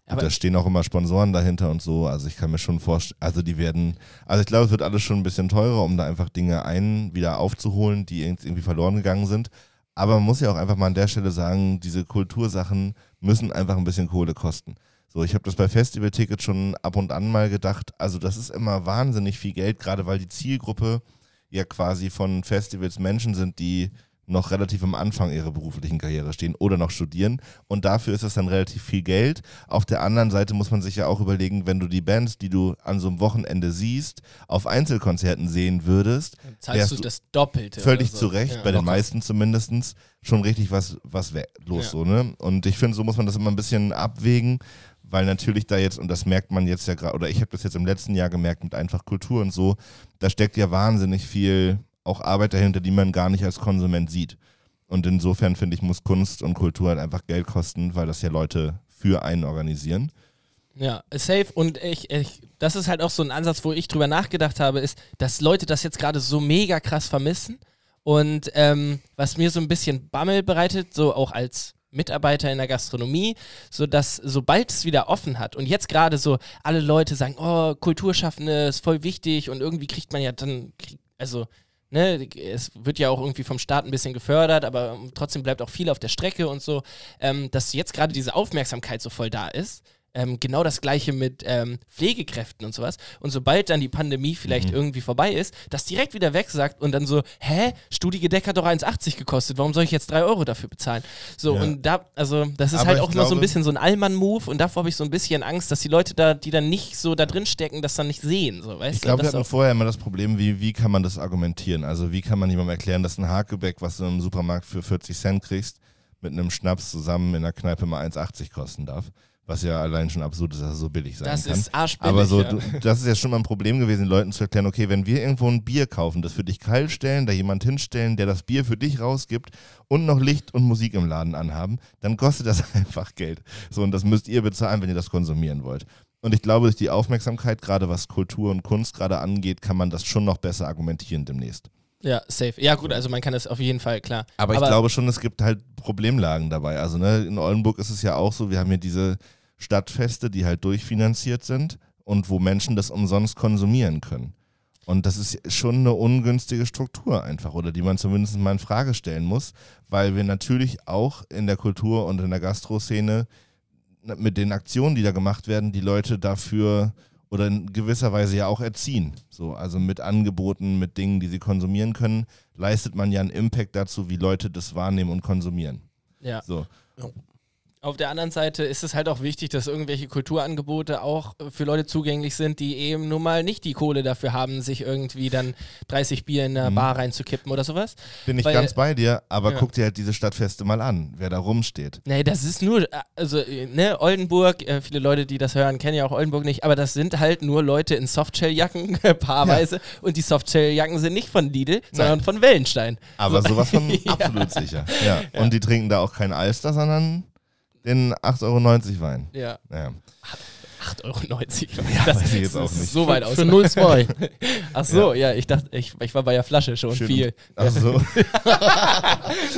Und Aber- da stehen auch immer Sponsoren dahinter und so. Also ich kann mir schon vorstellen, also die werden, also ich glaube, es wird alles schon ein bisschen teurer, um da einfach Dinge ein, wieder aufzuholen, die irgend- irgendwie verloren gegangen sind. Aber man muss ja auch einfach mal an der Stelle sagen, diese Kultursachen müssen einfach ein bisschen Kohle kosten. So, ich habe das bei Festivaltickets schon ab und an mal gedacht. Also das ist immer wahnsinnig viel Geld, gerade weil die Zielgruppe ja quasi von Festivals Menschen sind, die noch relativ am Anfang ihrer beruflichen Karriere stehen oder noch studieren. Und dafür ist es dann relativ viel Geld. Auf der anderen Seite muss man sich ja auch überlegen, wenn du die Bands, die du an so einem Wochenende siehst, auf Einzelkonzerten sehen würdest, Zahlst wärst du das Doppelte. völlig so. zu Recht, Ja. bei den meisten zumindest, schon richtig was, was los Ja. so, ne? Und ich finde, so muss man das immer ein bisschen abwägen, weil natürlich da jetzt, und das merkt man jetzt ja gerade, oder ich habe das jetzt im letzten Jahr gemerkt mit einfach Kultur und so, da steckt ja wahnsinnig viel auch Arbeit dahinter, die man gar nicht als Konsument sieht. Und insofern finde ich, muss Kunst und Kultur halt einfach Geld kosten, weil das ja Leute für einen organisieren. Ja, safe. Und ich, ich, das ist halt auch so ein Ansatz, wo ich drüber nachgedacht habe, ist, dass Leute das jetzt gerade so mega krass vermissen. Und ähm, was mir so ein bisschen Bammel bereitet, so auch als Mitarbeiter in der Gastronomie, so dass sobald es wieder offen hat und jetzt gerade so alle Leute sagen, oh, Kulturschaffende ist voll wichtig und irgendwie kriegt man ja dann, also ne, es wird ja auch irgendwie vom Staat ein bisschen gefördert, aber trotzdem bleibt auch viel auf der Strecke und so, ähm, dass jetzt gerade diese Aufmerksamkeit so voll da ist. Ähm, genau das gleiche mit ähm, Pflegekräften und sowas. Und sobald dann die Pandemie vielleicht irgendwie vorbei ist, das direkt wieder wegsagt und dann so, hä, Studiegedeck hat doch 1,80 gekostet, warum soll ich jetzt 3 Euro dafür bezahlen? So, Ja. und da, also das ist Aber halt auch immer so ein bisschen so ein Allmann-Move und davor habe ich so ein bisschen Angst, dass die Leute da, die dann nicht so da drin stecken, das dann nicht sehen, so, weißt Ich glaube, wir Das hatten vorher immer das Problem, wie, wie kann man das argumentieren? Also wie kann man jemandem erklären, dass ein Hakebeck, was du im Supermarkt für 40 Cent kriegst, mit einem Schnaps zusammen in der Kneipe mal 1,80 kosten darf? Was ja allein schon absurd ist, dass er so billig sein das kann. ist arschbillig. Aber so, ja. du, das ist ja schon mal ein Problem gewesen, den Leuten zu erklären, okay, wenn wir irgendwo ein Bier kaufen, das für dich kalt stellen, da jemand hinstellen, der das Bier für dich rausgibt und noch Licht und Musik im Laden anhaben, dann kostet das einfach Geld. So, und das müsst ihr bezahlen, wenn ihr das konsumieren wollt. Und ich glaube, durch die Aufmerksamkeit, gerade was Kultur und Kunst gerade angeht, kann man das schon noch besser argumentieren demnächst. Ja, safe. Ja, gut, also man kann das auf jeden Fall, klar. Aber, ich glaube schon, es gibt halt Problemlagen dabei. Also ne, in Oldenburg ist es ja auch so, wir haben hier diese Stadtfeste, die halt durchfinanziert sind und wo Menschen das umsonst konsumieren können. Und das ist schon eine ungünstige Struktur einfach, oder die man zumindest mal in Frage stellen muss, weil wir natürlich auch in der Kultur und in der Gastroszene mit den Aktionen, die da gemacht werden, die Leute dafür oder in gewisser Weise ja auch erziehen. So, also mit Angeboten, mit Dingen, die sie konsumieren können, leistet man ja einen Impact dazu, wie Leute das wahrnehmen und konsumieren. Ja. So. Auf der anderen Seite ist es halt auch wichtig, dass irgendwelche Kulturangebote auch äh, für Leute zugänglich sind, die eben nun mal nicht die Kohle dafür haben, sich irgendwie dann 30 Bier in eine Mhm. Bar reinzukippen oder sowas. Bin ich Weil- ganz bei dir, aber Ja. guck dir halt diese Stadtfeste mal an, wer da rumsteht. Nee, das ist nur, äh, also, äh, ne, Oldenburg, äh, viele Leute, die das hören, kennen ja auch Oldenburg nicht, aber das sind halt nur Leute in Softshell-Jacken, paarweise. Und die Softshell-Jacken sind nicht von Lidl, sondern von Wellenstein. Aber sowas von Ja. absolut sicher. Ja. Und die trinken da auch kein Alster, sondern den 8,90 Euro Wein. Ja, Ja. 8,90 Euro. Ja, das ich jetzt ist auch nicht. So weit aus. Für 0,2. Ach so, ja, ich dachte, ich, ich war bei der Flasche schon Schön. viel. Ach so.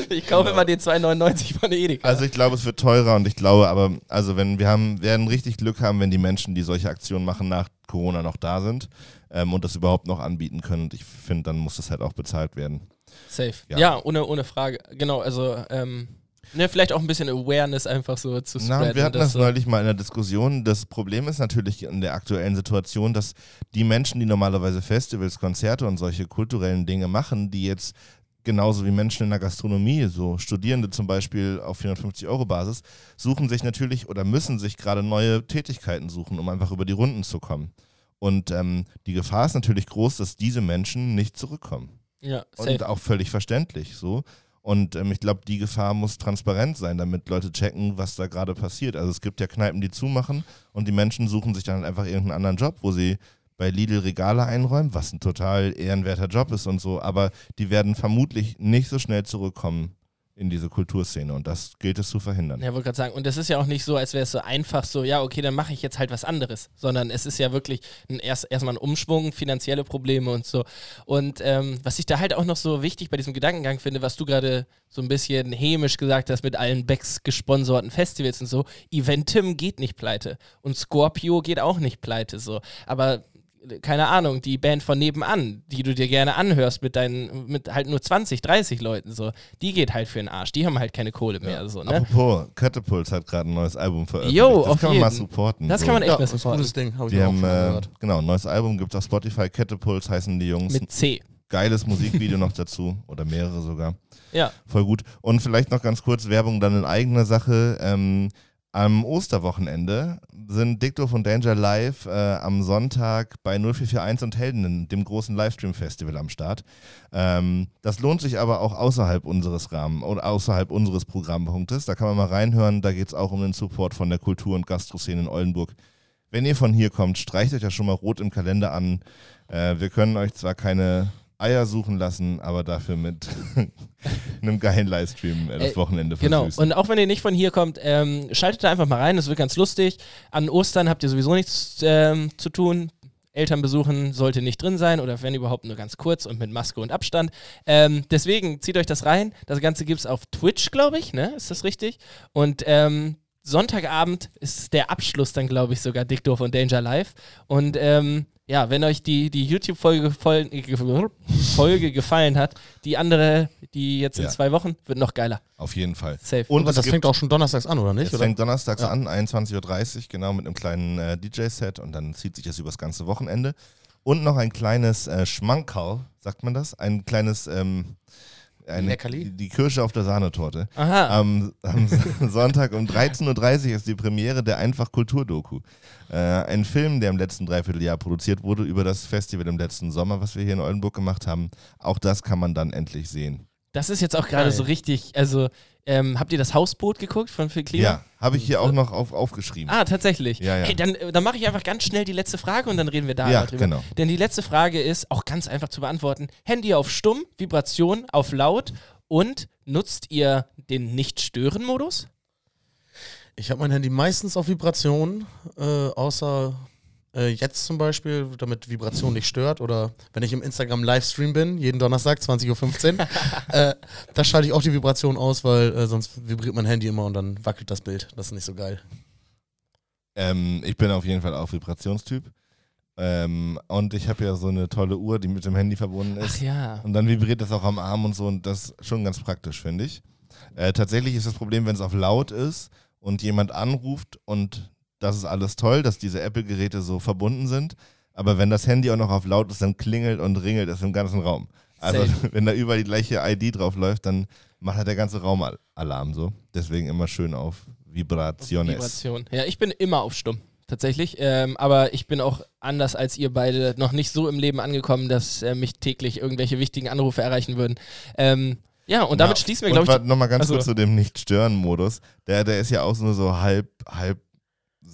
Ich kaufe immer den 2,99 von der Edeka. Also ich glaube, es wird teurer und ich glaube aber, also wenn wir haben, werden richtig Glück haben, wenn die Menschen, die solche Aktionen machen, nach Corona noch da sind ähm, und das überhaupt noch anbieten können. Und ich finde, dann muss das halt auch bezahlt werden. Safe. Ja, Ja. ohne, ohne Frage. Genau, also, ähm, ne, vielleicht auch ein bisschen Awareness einfach so zu Na, spreaden. wir hatten das so. neulich mal in der Diskussion. Das Problem ist natürlich in der aktuellen Situation, dass die Menschen, die normalerweise Festivals, Konzerte und solche kulturellen Dinge machen, die jetzt genauso wie Menschen in der Gastronomie, so Studierende zum Beispiel auf 450 Euro Basis, suchen sich natürlich oder müssen sich gerade neue Tätigkeiten suchen, um einfach über die Runden zu kommen. Und ähm, die Gefahr ist natürlich groß, dass diese Menschen nicht zurückkommen. Ja, Und safe. auch völlig verständlich so. Und ähm, ich glaube, die Gefahr muss transparent sein, damit Leute checken, was da gerade passiert. Also es gibt ja Kneipen, die zumachen und die Menschen suchen sich dann einfach irgendeinen anderen Job, wo sie bei Lidl Regale einräumen, was ein total ehrenwerter Job ist und so. Aber die werden vermutlich nicht so schnell zurückkommen in diese Kulturszene und das gilt es zu verhindern. Ja, wollte gerade sagen, und es ist ja auch nicht so, als wäre es so einfach so, ja, okay, dann mache ich jetzt halt was anderes, sondern es ist ja wirklich ein, erst erstmal ein Umschwung, finanzielle Probleme und so. Und ähm, was ich da halt auch noch so wichtig bei diesem Gedankengang finde, was du gerade so ein bisschen hämisch gesagt hast mit allen Becks gesponserten Festivals und so, Eventim geht nicht pleite und Scorpio geht auch nicht pleite, so. Aber keine Ahnung, die Band von nebenan, die du dir gerne anhörst mit deinen, mit halt nur 20, 30 Leuten, so, die geht halt für den Arsch. Die haben halt keine Kohle mehr, so, ne? Apropos, Catapult hat gerade ein neues Album veröffentlicht. Jo, das auf kann man mal jeden. supporten. Das so. kann man echt Ja, mal das ist ein supporten. gutes Ding, habe ich Die auch haben, schon mal äh, gehört. genau, ein neues Album gibt auf Spotify. Catapults heißen die Jungs. Mit C. Geiles Musikvideo noch dazu oder mehrere sogar. Ja. Voll gut. Und vielleicht noch ganz kurz Werbung dann in eigener Sache. Ähm, am Osterwochenende sind Dicto und Danger live äh, am Sonntag bei 0441 und Heldinnen, dem großen Livestream-Festival am Start. Ähm, das lohnt sich aber auch außerhalb unseres Rahmen oder außerhalb unseres Programmpunktes. Da kann man mal reinhören. Da geht es auch um den Support von der Kultur- und Gastroszene in Oldenburg. Wenn ihr von hier kommt, streicht euch das schon mal rot im Kalender an. Äh, wir können euch zwar keine Eier suchen lassen, aber dafür mit einem geilen Livestream äh, das Äh, Wochenende Genau. versüßen. Und auch wenn ihr nicht von hier kommt, ähm, schaltet da einfach mal rein. Das wird ganz lustig. An Ostern habt ihr sowieso nichts ähm, zu tun. Eltern besuchen sollte nicht drin sein oder wenn überhaupt nur ganz kurz und mit Maske und Abstand. Ähm, deswegen zieht euch das rein. Das Ganze gibt es auf Twitch, glaube ich, ne? Ist das richtig? Und ähm, Sonntagabend ist der Abschluss dann, glaube ich, sogar Dicto von Danger Live. Und ähm, ja, wenn euch die, die YouTube-Folge gefallen, äh, Folge gefallen hat, die andere, die jetzt in Ja. zwei Wochen, wird noch geiler. Auf jeden Fall. Safe. Und es das fängt auch schon donnerstags an, oder nicht? Es Oder? fängt donnerstags Ja. an, 21.30 Uhr, genau, mit einem kleinen äh, DJ-Set und dann zieht sich das übers ganze Wochenende. Und noch ein kleines äh, Schmankerl, sagt man das? Ein kleines, ähm, eine, Leckerli? die Kirsche auf der Sahnetorte. Aha. Am, am Sonntag um 13.30 Uhr ist die Premiere der Einfach Kultur-Doku. Äh, ein Film, der im letzten Dreivierteljahr produziert wurde über das Festival im letzten Sommer, was wir hier in Oldenburg gemacht haben. Auch das kann man dann endlich sehen. Das ist jetzt auch gerade so richtig, also ähm, habt ihr das Hausboot geguckt von Phil Klima? Ja, habe ich hier auch noch auf, aufgeschrieben. Ah, tatsächlich. Ja, ja. Hey, dann, äh, dann mache ich einfach ganz schnell die letzte Frage und dann reden wir da Ja, drüber. genau. Denn die letzte Frage ist auch ganz einfach zu beantworten. Handy auf stumm, Vibration auf laut und nutzt ihr den Nicht-Stören-Modus? Ich habe mein Handy meistens auf Vibration, äh, außer äh, jetzt zum Beispiel, damit Vibration nicht stört. Oder wenn ich im Instagram-Livestream bin, jeden Donnerstag, 20.15 Uhr, äh, da schalte ich auch die Vibration aus, weil äh, sonst vibriert mein Handy immer und dann wackelt das Bild. Das ist nicht so geil. Ähm, ich bin auf jeden Fall auch Vibrationstyp. Ähm, und ich habe ja so eine tolle Uhr, die mit dem Handy verbunden Ach ist. ja. Und dann vibriert das auch am Arm und so und das ist schon ganz praktisch, finde ich. Äh, tatsächlich ist das Problem, wenn es auf laut ist und jemand anruft und das ist alles toll, dass diese Apple-Geräte so verbunden sind. Aber wenn das Handy auch noch auf laut ist, dann klingelt und ringelt es im ganzen Raum. Also Safe. wenn da überall die gleiche ID drauf läuft, dann macht halt der ganze Raum Al- Alarm so. Deswegen immer schön auf Vibrationes. Vibration. Ja, ich bin immer auf stumm. Tatsächlich. Ähm, aber ich bin auch anders als ihr beide noch nicht so im Leben angekommen, dass äh, mich täglich irgendwelche wichtigen Anrufe erreichen würden. Ähm, ja, und damit Ja, schließen wir, glaube ich, Nochmal ganz Achso. kurz zu dem Nicht-Stören-Modus. Der, der ist ja auch nur so halb, halb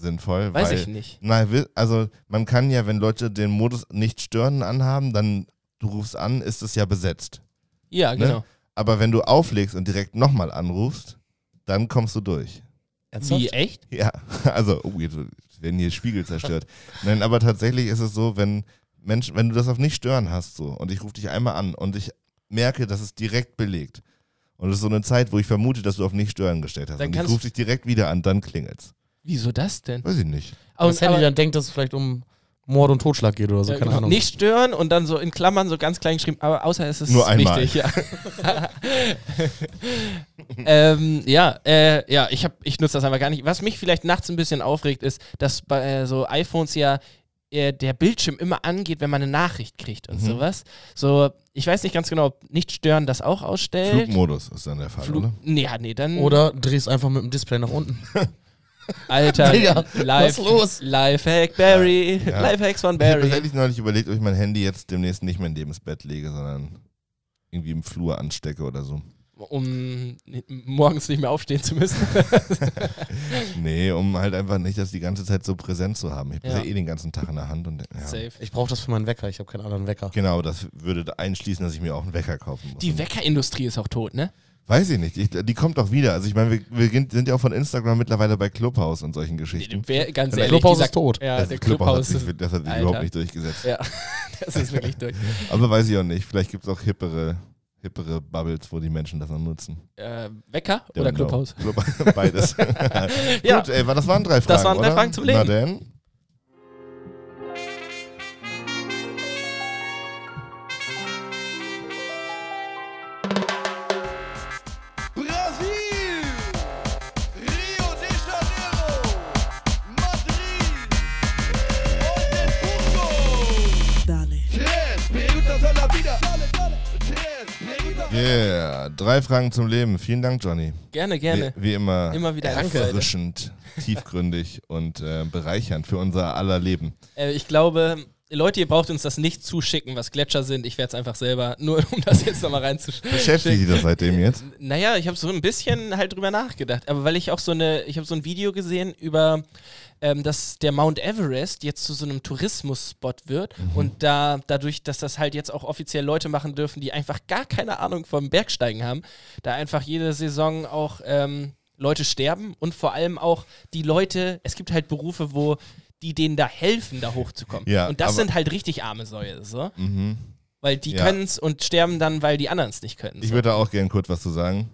sinnvoll. weiß weil, ich nicht. Nein, will- also man kann ja, wenn Leute den Modus Nicht-Stören anhaben, dann du rufst an, ist es ja besetzt. Ja, ne? genau. Aber wenn du auflegst und direkt nochmal anrufst, dann kommst du durch. Wie, echt? Ja, also, oh, jetzt werden hier Spiegel zerstört. Nein, aber tatsächlich ist es so, wenn Mensch, wenn du das auf nicht stören hast so und ich rufe dich einmal an und ich merke, dass es direkt belegt. Und es ist so eine Zeit, wo ich vermute, dass du auf nicht stören gestellt hast. Dann und ich rufe dich direkt wieder an, dann klingelt's. Wieso das denn? Weiß ich nicht. Und, das Handy aber- dann denkt, dass es vielleicht um Mord und Totschlag geht oder so, Ja, keine genau. Ahnung. Nicht stören und dann so in Klammern so ganz klein geschrieben, aber außer es ist Nur einmal. wichtig. Ja, ähm, ja, äh, ja ich, hab, ich nutze das einfach gar nicht. Was mich vielleicht nachts ein bisschen aufregt, ist, dass bei äh, so iPhones ja äh, der Bildschirm immer angeht, wenn man eine Nachricht kriegt und Mhm. sowas. So, ich weiß nicht ganz genau, ob nicht stören das auch ausstellt. Flugmodus ist dann der Fall, Flug oder? nee, ja, nee, dann Oder drehst einfach mit dem Display nach unten. Alter, Digga, live, was los? Lifehack Barry, Ja. Lifehacks von Ich habe Barry. tatsächlich neulich überlegt, ob ich mein Handy jetzt demnächst nicht mehr neben das Bett lege, sondern irgendwie im Flur anstecke oder so. Um morgens nicht mehr aufstehen zu müssen. Nee, um halt einfach nicht das die ganze Zeit so präsent zu haben. Ich habe Ja. ja. eh den ganzen Tag in der Hand und ja. Safe. Ich brauche das für meinen Wecker, ich habe keinen anderen Wecker. Genau, das würde einschließen, dass ich mir auch einen Wecker kaufen muss. Die Weckerindustrie ist auch tot, ne? Weiß ich nicht. Ich, die kommt doch wieder. Also ich meine, wir, wir sind ja auch von Instagram mittlerweile bei Clubhouse und solchen Geschichten. Wer, ganz ehrlich, Clubhouse dieser- ist tot. Ja, das der Clubhouse Clubhouse hat ist, sich, das hat sich Alter. überhaupt nicht durchgesetzt. Ja, das ist wirklich durch. Aber weiß ich auch nicht. Vielleicht gibt es auch hippere, hippere Bubbles, wo die Menschen das dann nutzen. Äh, Wecker oder Don't know. Clubhouse? Club- Beides. Ja. Gut, ey, das waren drei Fragen. waren drei oder? Fragen zum Na Leben. denn. Yeah, drei Fragen zum Leben. Vielen Dank, Johnny. Gerne, gerne. Wie, wie immer. Immer wieder. Erfrischend, tiefgründig und äh, bereichernd für unser aller Leben. Äh, ich glaube, Leute, ihr braucht uns das nicht zuschicken, was Gletscher sind. Ich werde es einfach selber, nur um das jetzt nochmal reinzuschicken. Beschäftigt dich das seitdem jetzt? Naja, ich habe so ein bisschen halt drüber nachgedacht. Aber weil ich auch so eine, ich habe so ein Video gesehen über, ähm, dass der Mount Everest jetzt zu so einem Tourismusspot wird und da dadurch, dass das halt jetzt auch offiziell Leute machen dürfen, die einfach gar keine Ahnung vom Bergsteigen haben, da einfach jede Saison auch ähm, Leute sterben und vor allem auch die Leute, es gibt halt Berufe, wo die denen da helfen, da hochzukommen. Ja, und das sind halt richtig arme Säue, so. Mhm. Weil die Ja. können es und sterben dann, weil die anderen es nicht können. Ich So. würde da auch gern kurz was zu sagen.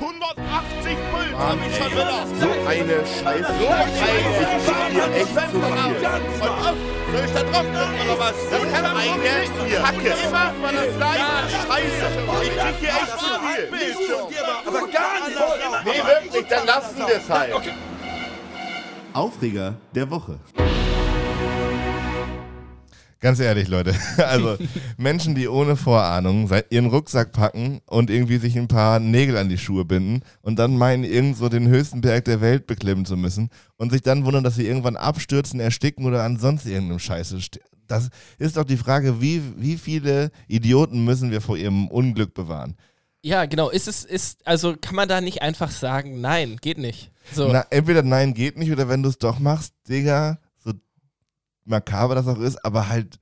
180 Pulver ich schon wieder. So eine Scheiße. So eine Scheiße. echt zu viel. Und auf, soll ich da drauf drücken oder was? Das kann nicht hier. Kacke. Immer mal das gleiche. Scheiße. Ich krieg hier echt zu viel. Aber gar nicht. Nee, wirklich, dann lassen wir es halt. Aufreger der Woche. Ganz ehrlich, Leute. Also Menschen, die ohne Vorahnung ihren Rucksack packen und irgendwie sich ein paar Nägel an die Schuhe binden und dann meinen, irgend so den höchsten Berg der Welt beklimmen zu müssen und sich dann wundern, dass sie irgendwann abstürzen, ersticken oder ansonsten irgendeinem Scheiße. st- Das ist doch die Frage, wie, wie viele Idioten müssen wir vor ihrem Unglück bewahren? Ja, genau. Ist es, ist, also kann man da nicht einfach sagen, nein, geht nicht. So. Na, entweder nein, geht nicht, oder wenn du es doch machst, Digga, so makaber das auch ist, aber halt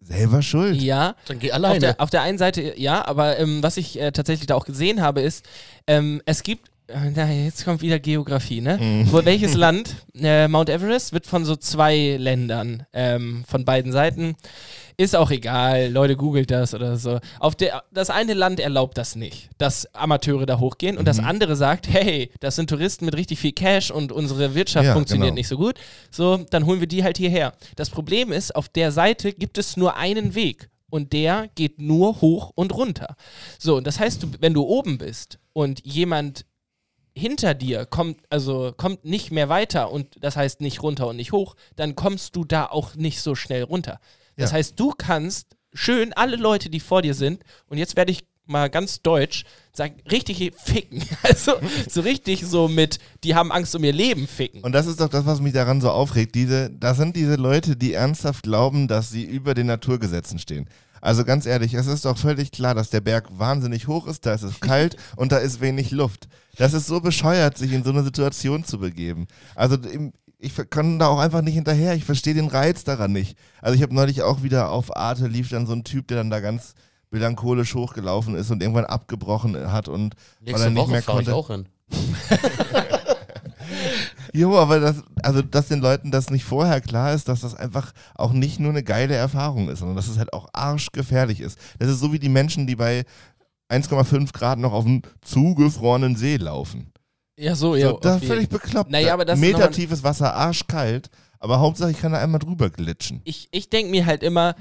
selber schuld. ja, Dann geh auf alleine. der, auf der einen Seite ja, aber ähm, was ich äh, tatsächlich da auch gesehen habe, ist, ähm, es gibt, na, jetzt kommt wieder Geografie, ne? Mhm. Wo, welches Land? Äh, Mount Everest wird von so zwei Ländern, ähm, von beiden Seiten. Ist auch egal, Leute googelt das oder so. Auf der, das eine Land erlaubt das nicht, dass Amateure da hochgehen und das Mhm. andere sagt, hey, das sind Touristen mit richtig viel Cash und unsere Wirtschaft Ja, funktioniert genau. nicht so gut. So, dann holen wir die halt hierher. Das Problem ist, auf der Seite gibt es nur einen Weg und der geht nur hoch und runter. So, und das heißt, du, wenn du oben bist und jemand hinter dir kommt, also kommt nicht mehr weiter und das heißt nicht runter und nicht hoch, dann kommst du da auch nicht so schnell runter. Das Ja. heißt, du kannst schön alle Leute, die vor dir sind, und jetzt werde ich mal ganz deutsch, sagen, richtig ficken. Also so richtig so mit, die haben Angst um ihr Leben ficken. Und das ist doch das, was mich daran so aufregt. Diese, das sind diese Leute, die ernsthaft glauben, dass sie über den Naturgesetzen stehen. Also ganz ehrlich, es ist doch völlig klar, dass der Berg wahnsinnig hoch ist, da ist es kalt und da ist wenig Luft. Das ist so bescheuert, sich in so eine Situation zu begeben. Also ich kann da auch einfach nicht hinterher. Ich verstehe den Reiz daran nicht. Also ich habe neulich auch wieder auf Arte lief dann so ein Typ, der dann da ganz melancholisch hochgelaufen ist und irgendwann abgebrochen hat und weil er Nächste nicht Woche mehr fahre ich konnte. auch hin. Jo, aber das, also dass den Leuten das nicht vorher klar ist, dass das einfach auch nicht nur eine geile Erfahrung ist, sondern dass es halt auch arschgefährlich ist. Das ist so wie die Menschen, die bei 1,5 Grad noch auf einem zugefrorenen See laufen. ja, so, ja. so, ist völlig bekloppt. Naja, aber das Meter tiefes Wasser, arschkalt, aber Hauptsache ich kann da einmal drüber glitschen. ich, ich denke mir halt immer,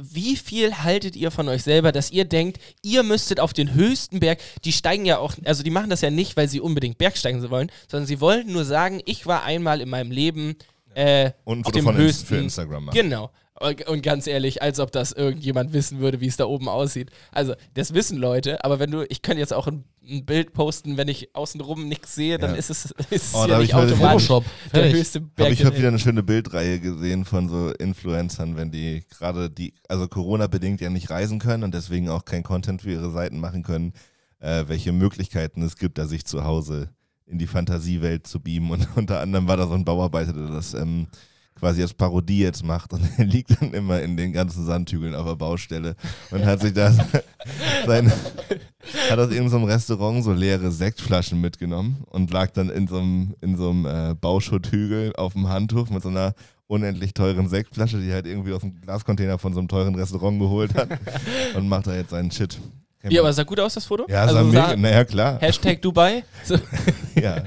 wie viel haltet ihr von euch selber, dass ihr denkt, ihr müsstet auf den höchsten Berg, die steigen ja auch, also die machen das ja nicht, weil sie unbedingt Bergsteigen wollen, sondern sie wollen nur sagen, ich war einmal in meinem Leben äh, Und auf dem höchsten. für Instagram machen. Genau. Und ganz ehrlich, als ob das irgendjemand wissen würde, wie es da oben aussieht. Also, das wissen Leute, aber wenn du, ich könnte jetzt auch ein, ein Bild posten, wenn ich außenrum nichts sehe, dann Ja. ist es, ist es Oh, da ja nicht automatisch Photoshop. der Fertig. höchste Berg. Aber ich habe wieder eine schöne Bildreihe gesehen von so Influencern, wenn die gerade die, also Corona-bedingt ja nicht reisen können und deswegen auch kein Content für ihre Seiten machen können, äh, welche Möglichkeiten es gibt, da sich zu Hause in die Fantasiewelt zu beamen. Und unter anderem war da so ein Bauarbeiter, der das ähm, quasi als Parodie jetzt macht und er liegt dann immer in den ganzen Sandhügeln auf der Baustelle und hat sich da sein, hat aus irgendeinem Restaurant so leere Sektflaschen mitgenommen und lag dann in so einem, in so einem äh, Bauschutthügel auf dem Handtuch mit so einer unendlich teuren Sektflasche, die er halt irgendwie aus dem Glascontainer von so einem teuren Restaurant geholt hat und macht da jetzt seinen Shit. Wie, aber sah gut aus, das Foto? ja, also sah mega, naja klar. Hashtag Dubai. So. ja.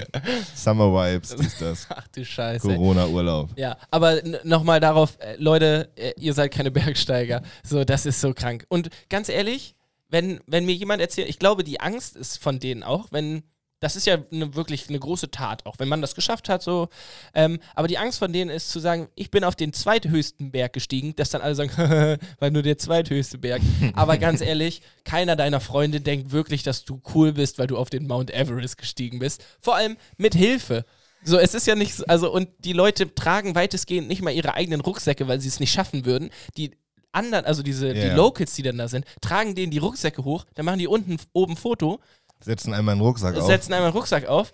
Summer Vibes ist das. Ach du Scheiße. Corona-Urlaub. Ja, aber nochmal darauf, äh, Leute, äh, ihr seid keine Bergsteiger. So, das ist so krank. Und ganz ehrlich, wenn, wenn mir jemand erzählt, ich glaube, die Angst ist von denen auch, wenn, das ist ja eine, wirklich eine große Tat, auch wenn man das geschafft hat, so. Ähm, aber die Angst von denen ist zu sagen, ich bin auf den zweithöchsten Berg gestiegen, dass dann alle sagen, war nur der zweithöchste Berg. Aber ganz ehrlich, keiner deiner Freunde denkt wirklich, dass du cool bist, weil du auf den Mount Everest gestiegen bist. Vor allem mit Hilfe. So, es ist ja nicht, so- also, und die Leute tragen weitestgehend nicht mal ihre eigenen Rucksäcke, weil sie es nicht schaffen würden. Die anderen, also diese, die Ja. Locals, die dann da sind, tragen denen die Rucksäcke hoch, dann machen die unten oben Foto, Setzen einmal einen Rucksack auf. setzen einmal einen Rucksack auf,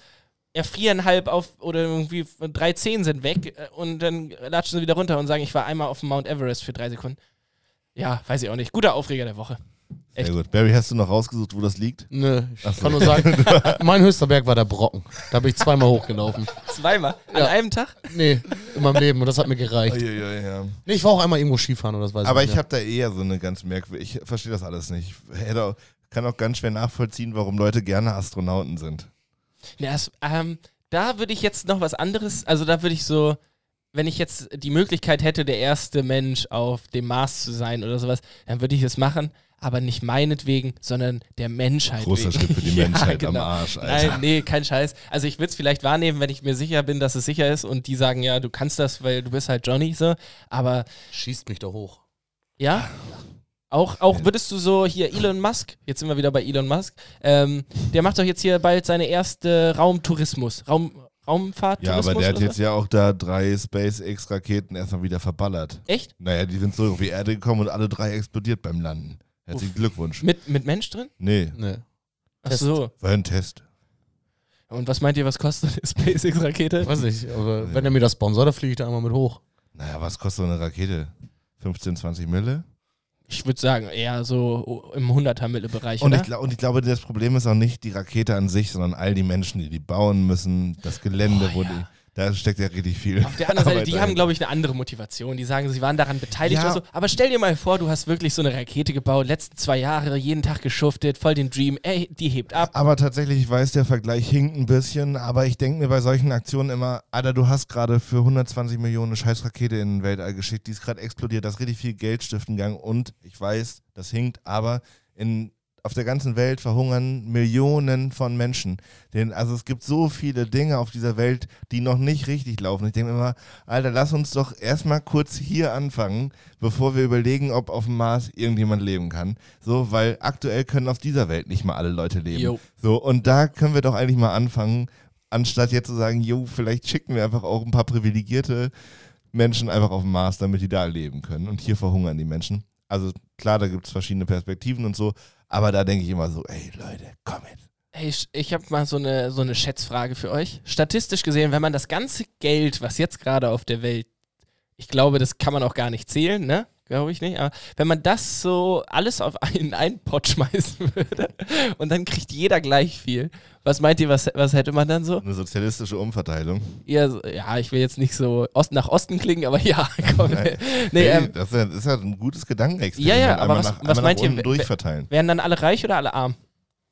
erfrieren halb auf oder irgendwie drei Zehen sind weg äh, und dann latschen sie wieder runter und sagen, ich war einmal auf dem Mount Everest für drei Sekunden. Ja, weiß ich auch nicht. Guter Aufreger der Woche. Sehr gut. Barry, hast du noch rausgesucht, wo das liegt? Nö, ich Ach so. kann nur sagen, mein höchster Berg war der Brocken. Da bin ich zweimal hochgelaufen. Zweimal. An Ja. einem Tag? Nee, in meinem Leben und das hat mir gereicht. ja. Nee, ich war auch einmal irgendwo Skifahren oder das weiß Aber nicht ich habe da eher so eine ganz merkwürdige, ich verstehe das alles nicht. Ich hätte auch, kann auch ganz schwer nachvollziehen, warum Leute gerne Astronauten sind. Ja, es, ähm, da würde ich jetzt noch was anderes, also da würde ich so, wenn ich jetzt die Möglichkeit hätte, der erste Mensch auf dem Mars zu sein oder sowas, dann würde ich es machen, aber nicht meinetwegen, sondern der Menschheit Großer wegen. Schritt für die Ja, Menschheit am genau. Arsch, Alter. Nein, nee, kein Scheiß. Also ich würde es vielleicht wahrnehmen, wenn ich mir sicher bin, dass es sicher ist und die sagen, ja, du kannst das, weil du bist halt Johnny so, aber Schießt mich da hoch. ja. Auch, auch würdest du so hier Elon Musk, jetzt sind wir wieder bei Elon Musk, ähm, der macht doch jetzt hier bald seine erste Raumtourismus, Raum, Raumfahrt. Ja, aber der hat jetzt ja auch da drei SpaceX-Raketen erstmal wieder verballert. Echt? Naja, die sind so auf die Erde gekommen und alle drei explodiert beim Landen. Herzlichen Glückwunsch. Mit, mit Mensch drin? Nee, Nee. Ach so. war ein Test. Und was meint ihr, was kostet eine SpaceX-Rakete? Weiß nicht, aber wenn er mir das sponsort, dann fliege ich da einmal mit hoch. Naja, was kostet so eine Rakete? 15, 20 Mille? Ich würde sagen, eher so im 100er-Mille-Bereich, Und ich, und ich glaube, das Problem ist auch nicht die Rakete an sich, sondern all die Menschen, die die bauen müssen, das Gelände, Oh, wo ja. die. Da steckt ja richtig viel. Auf der anderen Seite, die haben, glaube ich, eine andere Motivation. Die sagen, sie waren daran beteiligt Ja. oder so. Aber stell dir mal vor, du hast wirklich so eine Rakete gebaut, letzten zwei Jahre, jeden Tag geschuftet, voll den Dream. Ey, die hebt ab. Aber tatsächlich, ich weiß, der Vergleich hinkt ein bisschen, aber ich denke mir bei solchen Aktionen immer, Alter, du hast gerade für 120 Millionen eine scheiß Rakete in den Weltall geschickt, die ist gerade explodiert, da ist richtig viel Geld stiften gegangen und ich weiß, das hinkt, aber in, auf der ganzen Welt verhungern Millionen von Menschen. Den, also es gibt so viele Dinge auf dieser Welt, die noch nicht richtig laufen. Ich denke immer, Alter, lass uns doch erstmal kurz hier anfangen, bevor wir überlegen, ob auf dem Mars irgendjemand leben kann. So, weil aktuell können auf dieser Welt nicht mal alle Leute leben. Jo. So, und da können wir doch eigentlich mal anfangen, anstatt jetzt zu sagen, jo, vielleicht schicken wir einfach auch ein paar privilegierte Menschen einfach auf den Mars, damit die da leben können. Und hier verhungern die Menschen. Also klar, da gibt es verschiedene Perspektiven und so, aber da denke ich immer so, ey Leute, komm jetzt. Hey, ich, ich habe mal so eine, so eine Schätzfrage für euch. Statistisch gesehen, wenn man das ganze Geld, was jetzt gerade auf der Welt, ich glaube, das kann man auch gar nicht zählen, ne? Glaube ich nicht. Aber wenn man das so alles auf einen, einen Pot schmeißen würde und dann kriegt jeder gleich viel, was meint ihr, was, was hätte man dann so? Eine sozialistische Umverteilung. Eher so, ja, ich will jetzt nicht so Ost nach Osten klingen, aber ja, komm. Nein. nee, Ey, ähm, das, ist ja, das ist ja ein gutes Gedankenexperiment. Ja, ja, aber was- nach, was meint ihr, durchverteilen. wären dann alle reich oder alle arm?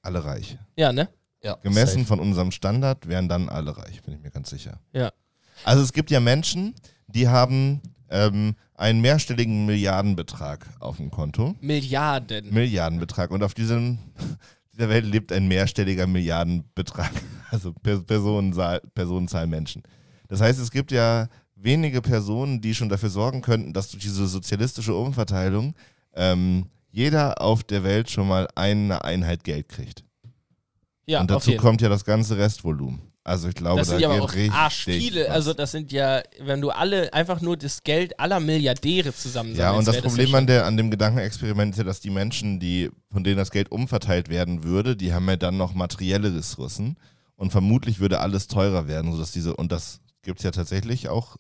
Alle reich. Ja, ne? Ja, Gemessen safe. von unserem Standard wären dann alle reich, bin ich mir ganz sicher. Ja. Also es gibt ja Menschen, die haben ähm, einen mehrstelligen Milliardenbetrag auf dem Konto. Milliarden. Milliardenbetrag. Und auf diesem, dieser Welt lebt ein mehrstelliger Milliardenbetrag. Also per Personenzahl, Personenzahl Menschen. Das heißt, es gibt ja wenige Personen, die schon dafür sorgen könnten, dass durch diese sozialistische Umverteilung ähm, jeder auf der Welt schon mal eine Einheit Geld kriegt. Ja, Und dazu kommt ja das ganze Restvolumen. Also ich glaube, Das da sind ja aber auch arsch viele. was. Also das sind ja, wenn du alle einfach nur das Geld aller Milliardäre zusammen Ja, und das wäre Problem an, der, an dem Gedankenexperiment ist ja, dass die Menschen, die, von denen das Geld umverteilt werden würde, die haben ja dann noch materielle Ressourcen und vermutlich würde alles teurer werden, sodass diese, und das gibt es ja tatsächlich auch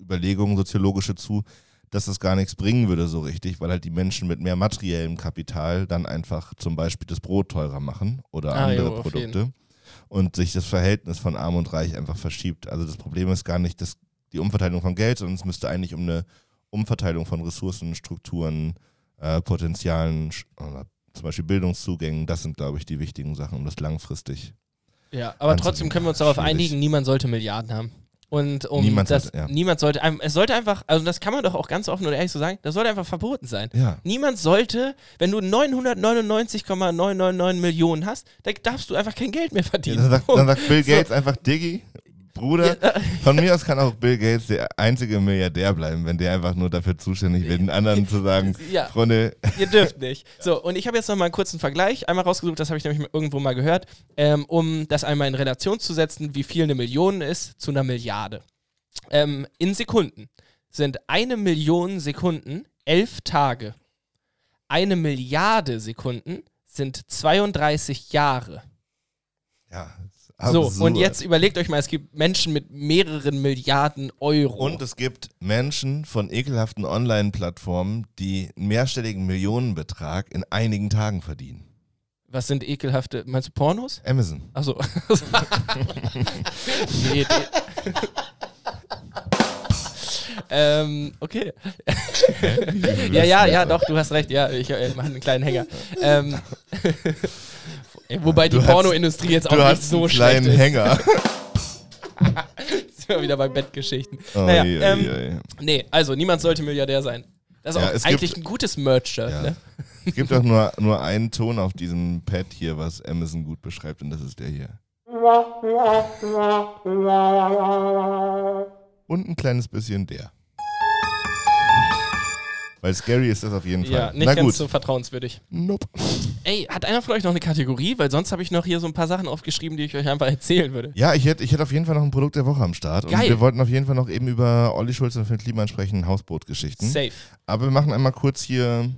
Überlegungen, soziologische zu, dass das gar nichts bringen würde so richtig, weil halt die Menschen mit mehr materiellem Kapital dann einfach zum Beispiel das Brot teurer machen oder Ah, andere jo, Produkte und sich das Verhältnis von Arm und Reich einfach verschiebt. Also das Problem ist gar nicht das, die Umverteilung von Geld, sondern es müsste eigentlich um eine Umverteilung von Ressourcen, Strukturen, äh, Potenzialen, zum Beispiel Bildungszugängen, das sind, glaube ich, die wichtigen Sachen, um das langfristig. Ja, aber trotzdem können wir uns darauf Schwierig. einigen, niemand sollte Milliarden haben. Und um Niemand das, sollte, ja. niemand sollte, es sollte einfach, also das kann man doch auch ganz offen und ehrlich so sagen, das sollte einfach verboten sein. Ja. Niemand sollte, wenn du 999,999 Millionen hast, dann darfst du einfach kein Geld mehr verdienen. Dann sagt, dann sagt Bill So. Gates einfach, Diggi, Bruder, von mir aus kann auch Bill Gates der einzige Milliardär bleiben, wenn der einfach nur dafür zuständig wird, den anderen zu sagen, Ja. Freunde, Ihr dürft nicht. So, und ich habe jetzt noch mal einen kurzen Vergleich einmal rausgesucht, das habe ich nämlich irgendwo mal gehört, ähm, um das einmal in Relation zu setzen, wie viel eine Million ist zu einer Milliarde. Ähm, in Sekunden sind eine Million Sekunden elf Tage. Eine Milliarde Sekunden sind 32 Jahre. ja. So, und jetzt überlegt euch mal, es gibt Menschen mit mehreren Milliarden Euro. Und es gibt Menschen von ekelhaften Online-Plattformen, die einen mehrstelligen Millionenbetrag in einigen Tagen verdienen. Was sind ekelhafte, meinst du Pornos? Amazon. Achso. nee, die- ähm, okay. ja, ja, ja, doch, du hast recht. Ja, ich äh, mache einen kleinen Hänger. Ähm, wobei die Du hast- Pornoindustrie jetzt auch Du nicht hast so einen schlecht kleinen ist. Hänger. Sind wir wieder bei Bettgeschichten. Oh, naja, je, ähm, je. nee, also niemand sollte Milliardär sein. Das ist Ja, auch eigentlich gibt- ein gutes Merch-Shirt, Ja. ne? Es gibt auch nur, nur einen Ton auf diesem Pad hier, was Amazon gut beschreibt, und das ist der hier. Und ein kleines bisschen der. Weil scary ist das auf jeden Fall. Ja, nicht Na ganz gut. so vertrauenswürdig. Nope. Ey, hat einer von euch noch eine Kategorie? Weil sonst habe ich noch hier so ein paar Sachen aufgeschrieben, die ich euch einfach erzählen würde. Ja, ich hätte ich hätte auf jeden Fall noch ein Produkt der Woche am Start. Und Geil. wir wollten auf jeden Fall noch eben über Olli Schulz und Phil Kliman sprechen, Hausbootgeschichten. Safe. Aber wir machen einmal kurz hier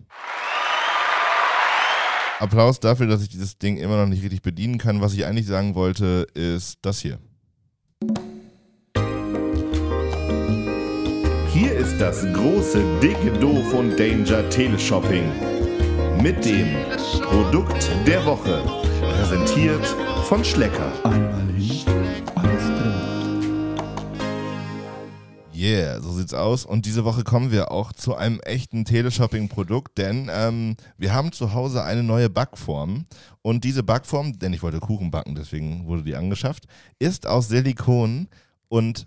Applaus dafür, dass ich dieses Ding immer noch nicht richtig bedienen kann. Was ich eigentlich sagen wollte, ist das hier. Hier ist das große, dicke Doof und Danger Teleshopping. Mit dem Produkt der Woche. Präsentiert von Schlecker. Einmal hin, alles drin. Yeah, so sieht's aus. Und diese Woche kommen wir auch zu einem echten Teleshopping-Produkt, denn ähm, wir haben zu Hause eine neue Backform. Und diese Backform, denn ich wollte Kuchen backen, deswegen wurde die angeschafft, ist aus Silikon. Und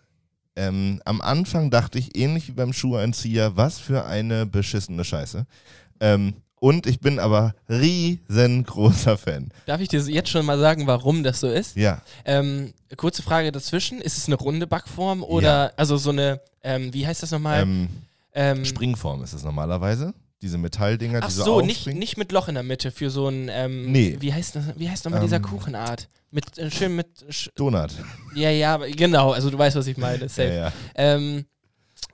ähm, am Anfang dachte ich, ähnlich wie beim Schuheinzieher, was für eine beschissene Scheiße. Ähm, und ich bin aber riesengroßer Fan. Darf ich dir jetzt schon mal sagen, warum das so ist? Ja, Ähm, kurze Frage dazwischen. Ist es eine runde Backform oder also so eine, ähm, wie heißt das nochmal? ähm, Ähm, Springform ist es normalerweise. Diese Metalldinger, Ach die so, so nicht, nicht mit Loch in der Mitte für so ein, ähm, Nee. wie heißt das, wie heißt nochmal dieser Ähm, Kuchenart? Mit, äh, schön mit, sch Donut. ja, ja, genau, also du weißt, was ich meine, safe. Ja, ja.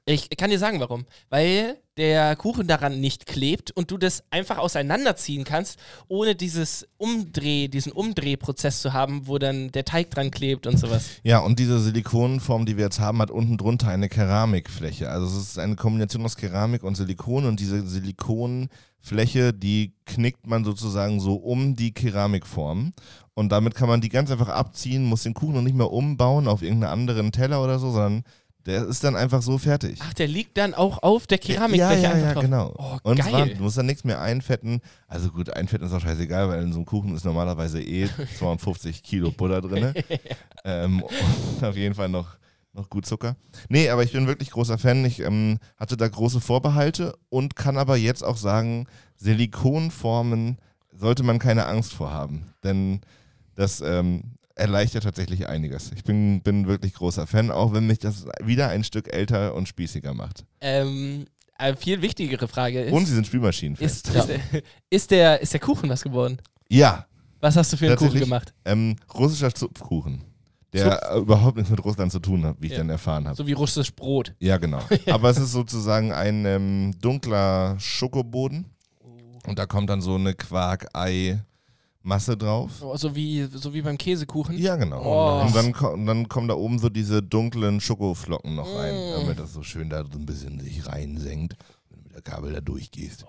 Ich kann dir sagen, warum. Weil der Kuchen daran nicht klebt und du das einfach auseinanderziehen kannst, ohne dieses Umdreh, diesen Umdrehprozess zu haben, wo dann der Teig dran klebt und sowas. Ja, und diese Silikonform, die wir jetzt haben, hat unten drunter eine Keramikfläche. Also es ist eine Kombination aus Keramik und Silikon und diese Silikonfläche, die knickt man sozusagen so um die Keramikform. Und damit kann man die ganz einfach abziehen, muss den Kuchen noch nicht mehr umbauen auf irgendeinen anderen Teller oder so, sondern der ist dann einfach so fertig. Ach, der liegt dann auch auf der ja, Keramikfläche ja, einfach ja, drauf. genau. Oh, und geil. du musst dann nichts mehr einfetten. Also gut, einfetten ist auch scheißegal, weil in so einem Kuchen ist normalerweise eh 250 Kilo Butter drin. ähm, und auf jeden Fall noch, noch gut Zucker. Nee, aber ich bin wirklich großer Fan. Ich ähm, hatte da große Vorbehalte und kann aber jetzt auch sagen, Silikonformen sollte man keine Angst vor haben. Denn das ähm, erleichtert tatsächlich einiges. Ich bin, bin wirklich großer Fan, auch wenn mich das wieder ein Stück älter und spießiger macht. Ähm, eine viel wichtigere Frage ist, Und sie sind Spielmaschinen. ist, der, ist, der, ist der Kuchen was geworden? Ja, Was hast du für einen Kuchen gemacht? ähm, russischer Zupfkuchen. Der überhaupt nichts mit Russland zu tun hat, wie ich Ja. dann erfahren habe. So wie russisch Brot. Ja, genau. Aber es ist sozusagen ein ähm, dunkler Schokoboden. Und da kommt dann so eine Quark-Ei-Masse drauf. So, so, wie, so wie beim Käsekuchen. Ja, genau. Oh. Und, dann, und dann kommen da oben so diese dunklen Schokoflocken noch rein, Mm. damit das so schön da so ein bisschen sich reinsenkt. Wenn du mit der Kabel da durchgehst.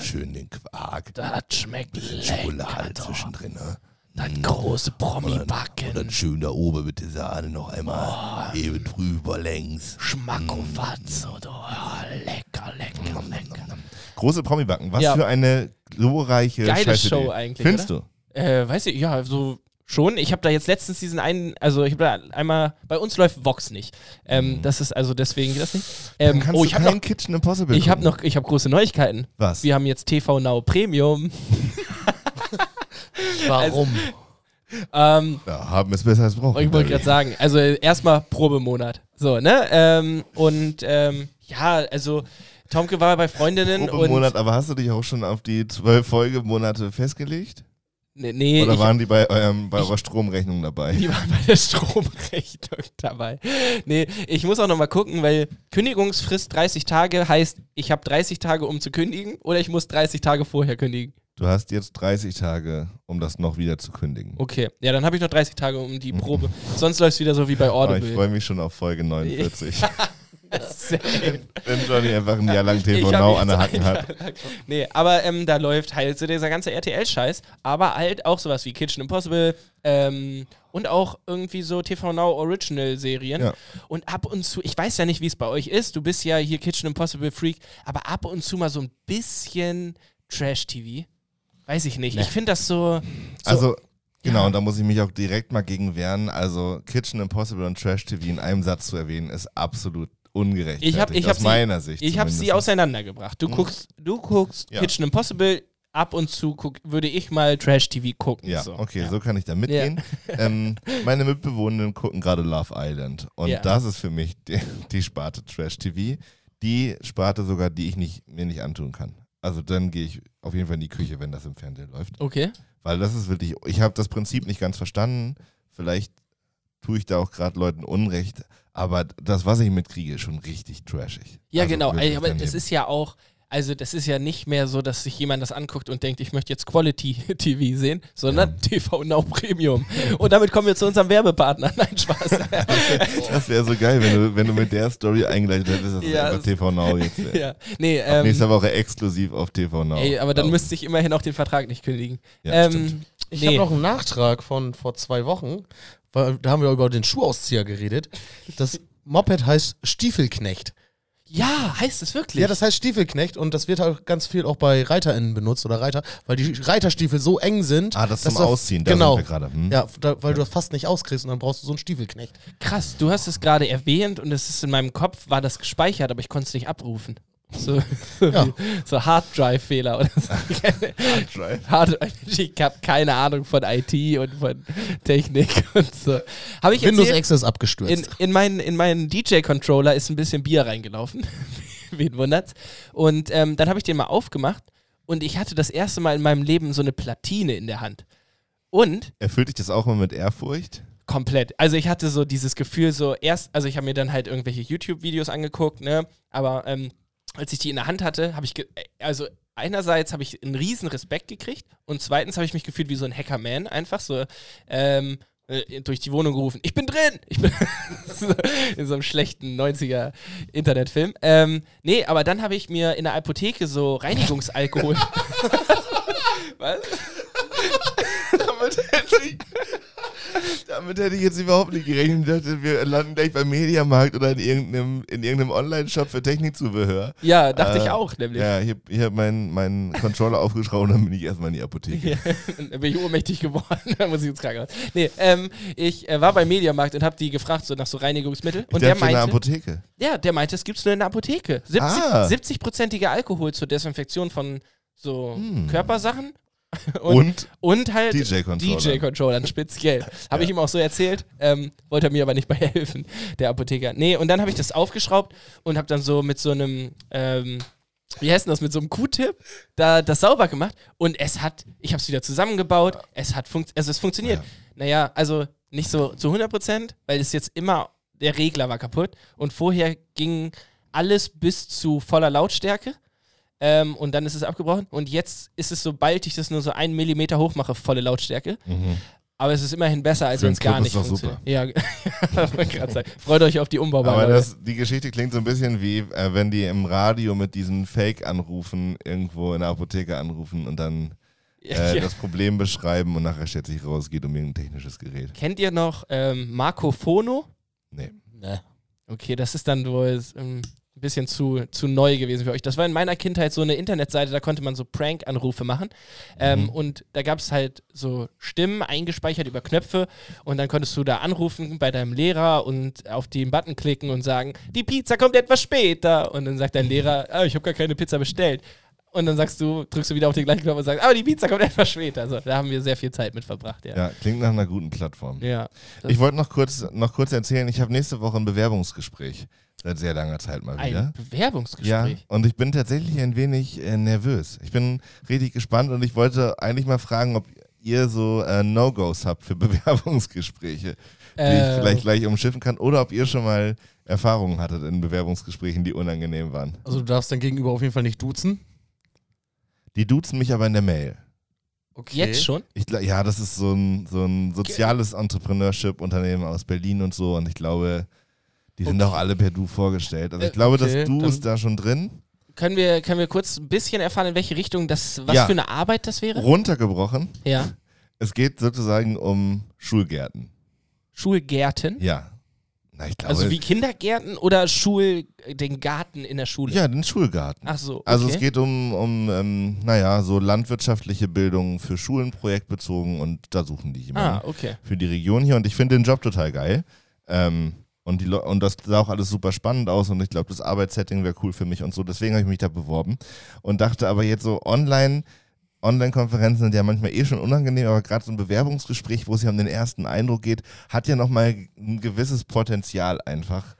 Schön den Quark. Das schmeckt bisschen lecker. Schokolade zwischendrin. Ne? Das große Und dann, Promi-Backen. und dann schön da oben mit der Sahne noch einmal eben drüber längs. Schmackofatz oder oh, lecker, lecker, lecker. Große Promi-Backen. Was Ja. für eine glorreiche Geile. Show eigentlich, Findest du? Äh, weiß ich, ja, so schon. Ich habe da jetzt letztens diesen einen, also ich habe da einmal, bei uns läuft Vox nicht. Ähm, Das ist also deswegen geht das nicht. Ähm, Mhm. Oh, ich habe kein noch, Kitchen Impossible ich habe noch, ich habe große Neuigkeiten. Was? Wir haben jetzt TV Now Premium. Warum? Ähm, ja, haben es besser als brauchen. ich wollte gerade sagen, also erstmal Probemonat. So, ne? Ähm, und ähm, ja, also Tomke war bei Freundinnen Pro und. Aber hast du dich auch schon auf die zwölf Folgemonate festgelegt? Nee, nee Oder ich, waren die bei, eurem, bei ich- eurer Stromrechnung dabei? Die waren bei der Stromrechnung dabei. Nee, ich muss auch nochmal gucken, weil Kündigungsfrist 30 Tage heißt, ich habe 30 Tage, um zu kündigen, oder ich muss 30 Tage vorher kündigen. Du hast jetzt 30 Tage, um das noch wieder zu kündigen. Okay, ja, dann habe ich noch 30 Tage um die Probe. Sonst läuft es wieder so wie bei Aber ich Audible. freue mich schon auf Folge 49. Wenn Johnny einfach ein Jahr lang TV Now an der Hacken hat. Nee, aber ähm, da läuft halt so dieser ganze RTL-Scheiß, aber halt auch sowas wie Kitchen Impossible ähm, und auch irgendwie so TV Now Original-Serien. Ja. Und ab und zu, ich weiß ja nicht, wie es bei euch ist, du bist ja hier Kitchen Impossible Freak, aber ab und zu mal so ein bisschen Trash-TV. Weiß ich nicht. Ich finde das so. so Also, genau, Ja. und da muss ich mich auch direkt mal gegen wehren. Also, Kitchen Impossible und Trash TV in einem Satz zu erwähnen, ist absolut ungerecht. Ich hab- ich hab aus sie- meiner Sicht. ich habe sie auseinandergebracht. Du guckst, du guckst Ja. Kitchen Impossible, ab und zu guck, würde ich mal Trash-TV gucken. Ja, so. okay, so kann ich da mitgehen. ähm, meine Mitbewohnerinnen gucken gerade Love Island. Und Ja. das ist für mich die, die Sparte Trash TV. Die Sparte sogar, die ich nicht, mir nicht antun kann. Also dann gehe ich auf jeden Fall in die Küche, wenn das im Fernsehen läuft. Okay. Weil das ist wirklich, ich habe das Prinzip nicht ganz verstanden. Vielleicht tue ich da auch gerade Leuten Unrecht. Aber das, was ich mitkriege, ist schon richtig trashig. Ja, Also genau. Ey, aber das daneben. ist ja auch, also das ist ja nicht mehr so, dass sich jemand das anguckt und denkt, ich möchte jetzt Quality TV sehen, sondern TV Now Premium. Und damit kommen wir zu unserem Werbepartner. Nein, Spaß. Das wäre so geil, wenn du, wenn du mit der Story eingeleitet hättest, dass es Ja, einfach das- TV Now jetzt wäre. ja. Nee, ähm, nächster Woche exklusiv auf TV Now. ey, aber dann müsste ich immerhin auch den Vertrag nicht kündigen. Ja, ähm, stimmt. Ich nee. habe noch einen Nachtrag von vor zwei Wochen, weil da haben wir über den Schuhauszieher geredet. Das Moped heißt Stiefelknecht. Ja, heißt es wirklich? Ja, das heißt Stiefelknecht und das wird halt ganz viel auch bei ReiterInnen benutzt oder Reiter, weil die Reiterstiefel so eng sind. Ah, das dass zum du- Ausziehen, da Genau. sind wir gerade. Hm? Ja, da, weil du das fast nicht auskriegst und dann brauchst du so einen Stiefelknecht. Krass, du hast es gerade erwähnt und es ist in meinem Kopf, war das gespeichert, aber ich konnte es nicht abrufen. So, so, Ja. so Hard-Drive-Fehler oder so. Drive. Hard ich habe keine Ahnung von IT und von Technik und so. Habe ich Windows erzählt, Access in, abgestürzt. in meinen, in meinen DJ-Controller ist ein bisschen Bier reingelaufen. Wen wundert's? Und ähm, dann habe ich den mal aufgemacht und ich hatte das erste Mal in meinem Leben so eine Platine in der Hand. Und Erfüllt dich das auch mal mit Ehrfurcht? Komplett. Also ich hatte so dieses Gefühl, so erst, also ich habe mir dann halt irgendwelche YouTube-Videos angeguckt, ne? Aber ähm, als ich die in der Hand hatte, habe ich, also einerseits habe ich einen riesen Respekt gekriegt und zweitens habe ich mich gefühlt wie so ein Hackerman, einfach so ähm, äh, durch die Wohnung gerufen, ich bin drin! Ich bin in so einem schlechten 90er Internetfilm. Ähm, nee, aber dann habe ich mir in der Apotheke so Reinigungsalkohol. Was? damit, hätte ich, damit hätte ich jetzt überhaupt nicht gerechnet. Ich dachte, wir landen gleich beim Mediamarkt oder in irgendeinem, in irgendeinem Online-Shop für Technikzubehör. Ja, dachte ich Äh, auch, nämlich. Ja, ich habe hab meinen meinen Controller aufgeschraubt und dann bin ich erstmal in die Apotheke. Ja, dann bin ich ohnmächtig geworden. da muss ich ins Krankenhaus. Nee, ähm, ich äh, war beim Mediamarkt und habe die gefragt, so nach so Reinigungsmittel. Ich und der dachte, in der meinte, Apotheke. ja, der meinte, es gibt's nur in der Apotheke. 70, Ah. 70-prozentiger Alkohol zur Desinfektion von so Hm. Körpersachen. Und, Und halt DJ-Controller. DJ-Controllern speziell. Habe ich ihm auch so erzählt, ähm, wollte er mir aber nicht bei helfen, der Apotheker. Nee, und dann habe ich das aufgeschraubt und habe dann so mit so einem, ähm, wie heißt denn das, mit so einem Q-Tip da das sauber gemacht und es hat, ich habe es wieder zusammengebaut, es hat funkt, also es funktioniert. Naja, also nicht so zu 100 Prozent, weil es jetzt immer, der Regler war kaputt und vorher ging alles bis zu voller Lautstärke. Ähm, und dann ist es abgebrochen. Und jetzt ist es, sobald ich das nur so einen Millimeter hoch mache, volle Lautstärke. Aber es ist immerhin besser, als wenn es gar nicht ist doch funktioniert. Ja, freut euch auf die Umbaubar. Aber das, die Geschichte klingt so ein bisschen wie, äh, wenn die im Radio mit diesen Fake-Anrufen irgendwo in der Apotheke anrufen und dann äh, Ja. das Problem beschreiben und nachher stellt sich raus, es geht um irgendein technisches Gerät. Kennt ihr noch ähm, Marco Fono? Nee. Ne. Okay, das ist dann wohl ähm, bisschen zu, zu neu gewesen für euch. Das war in meiner Kindheit so eine Internetseite, da konnte man so Prank-Anrufe machen. Ähm, Und da gab es halt so Stimmen eingespeichert über Knöpfe und dann konntest du da anrufen bei deinem Lehrer und auf den Button klicken und sagen, die Pizza kommt etwas später. Und dann sagt dein Lehrer, ah, ich habe gar keine Pizza bestellt. Und dann sagst du, drückst du wieder auf den gleichen Knopf und sagst, aber die Pizza kommt etwas später. Also da haben wir sehr viel Zeit mit verbracht, ja. Ja, klingt nach einer guten Plattform. Ja. Ich wollte noch kurz, noch kurz erzählen, ich habe nächste Woche ein Bewerbungsgespräch. Seit sehr langer Zeit mal wieder. Ein Bewerbungsgespräch. Ja, und ich bin tatsächlich ein wenig äh, nervös. Ich bin richtig gespannt und ich wollte eigentlich mal fragen, ob ihr so äh, No-Gos habt für Bewerbungsgespräche, die ich Äh, vielleicht gleich umschiffen kann, oder ob ihr schon mal Erfahrungen hattet in Bewerbungsgesprächen, die unangenehm waren. Also du darfst dein Gegenüber auf jeden Fall nicht duzen. Die duzen mich aber in der Mail. Okay. Jetzt schon? Ich, ja, das ist so ein, so ein soziales Entrepreneurship-Unternehmen aus Berlin und so und ich glaube, die sind Okay. auch alle per Du vorgestellt. Also ich Äh, glaube, okay, das Du dann- ist da schon drin. Können wir, können wir kurz ein bisschen erfahren, in welche Richtung das, was Ja. für eine Arbeit das wäre? Runtergebrochen. Ja. Es geht sozusagen um Schulgärten. Schulgärten? Ja. Na, ich glaube, Also wie Kindergärten oder Schul, den Garten in der Schule? ja, den Schulgarten. Ach so, okay. Also es geht um, um ähm, naja, so landwirtschaftliche Bildung für Schulen, projektbezogen und da suchen die jemanden Ah, okay. für die Region hier und ich finde den Job total geil. Ähm, und, die, und das sah auch alles super spannend aus und ich glaube, das Arbeitssetting wäre cool für mich und so. Deswegen habe ich mich da beworben und dachte aber jetzt so online, Online-Konferenzen sind ja manchmal eh schon unangenehm, aber gerade so ein Bewerbungsgespräch, wo es ja um den ersten Eindruck geht, hat ja nochmal ein gewisses Potenzial einfach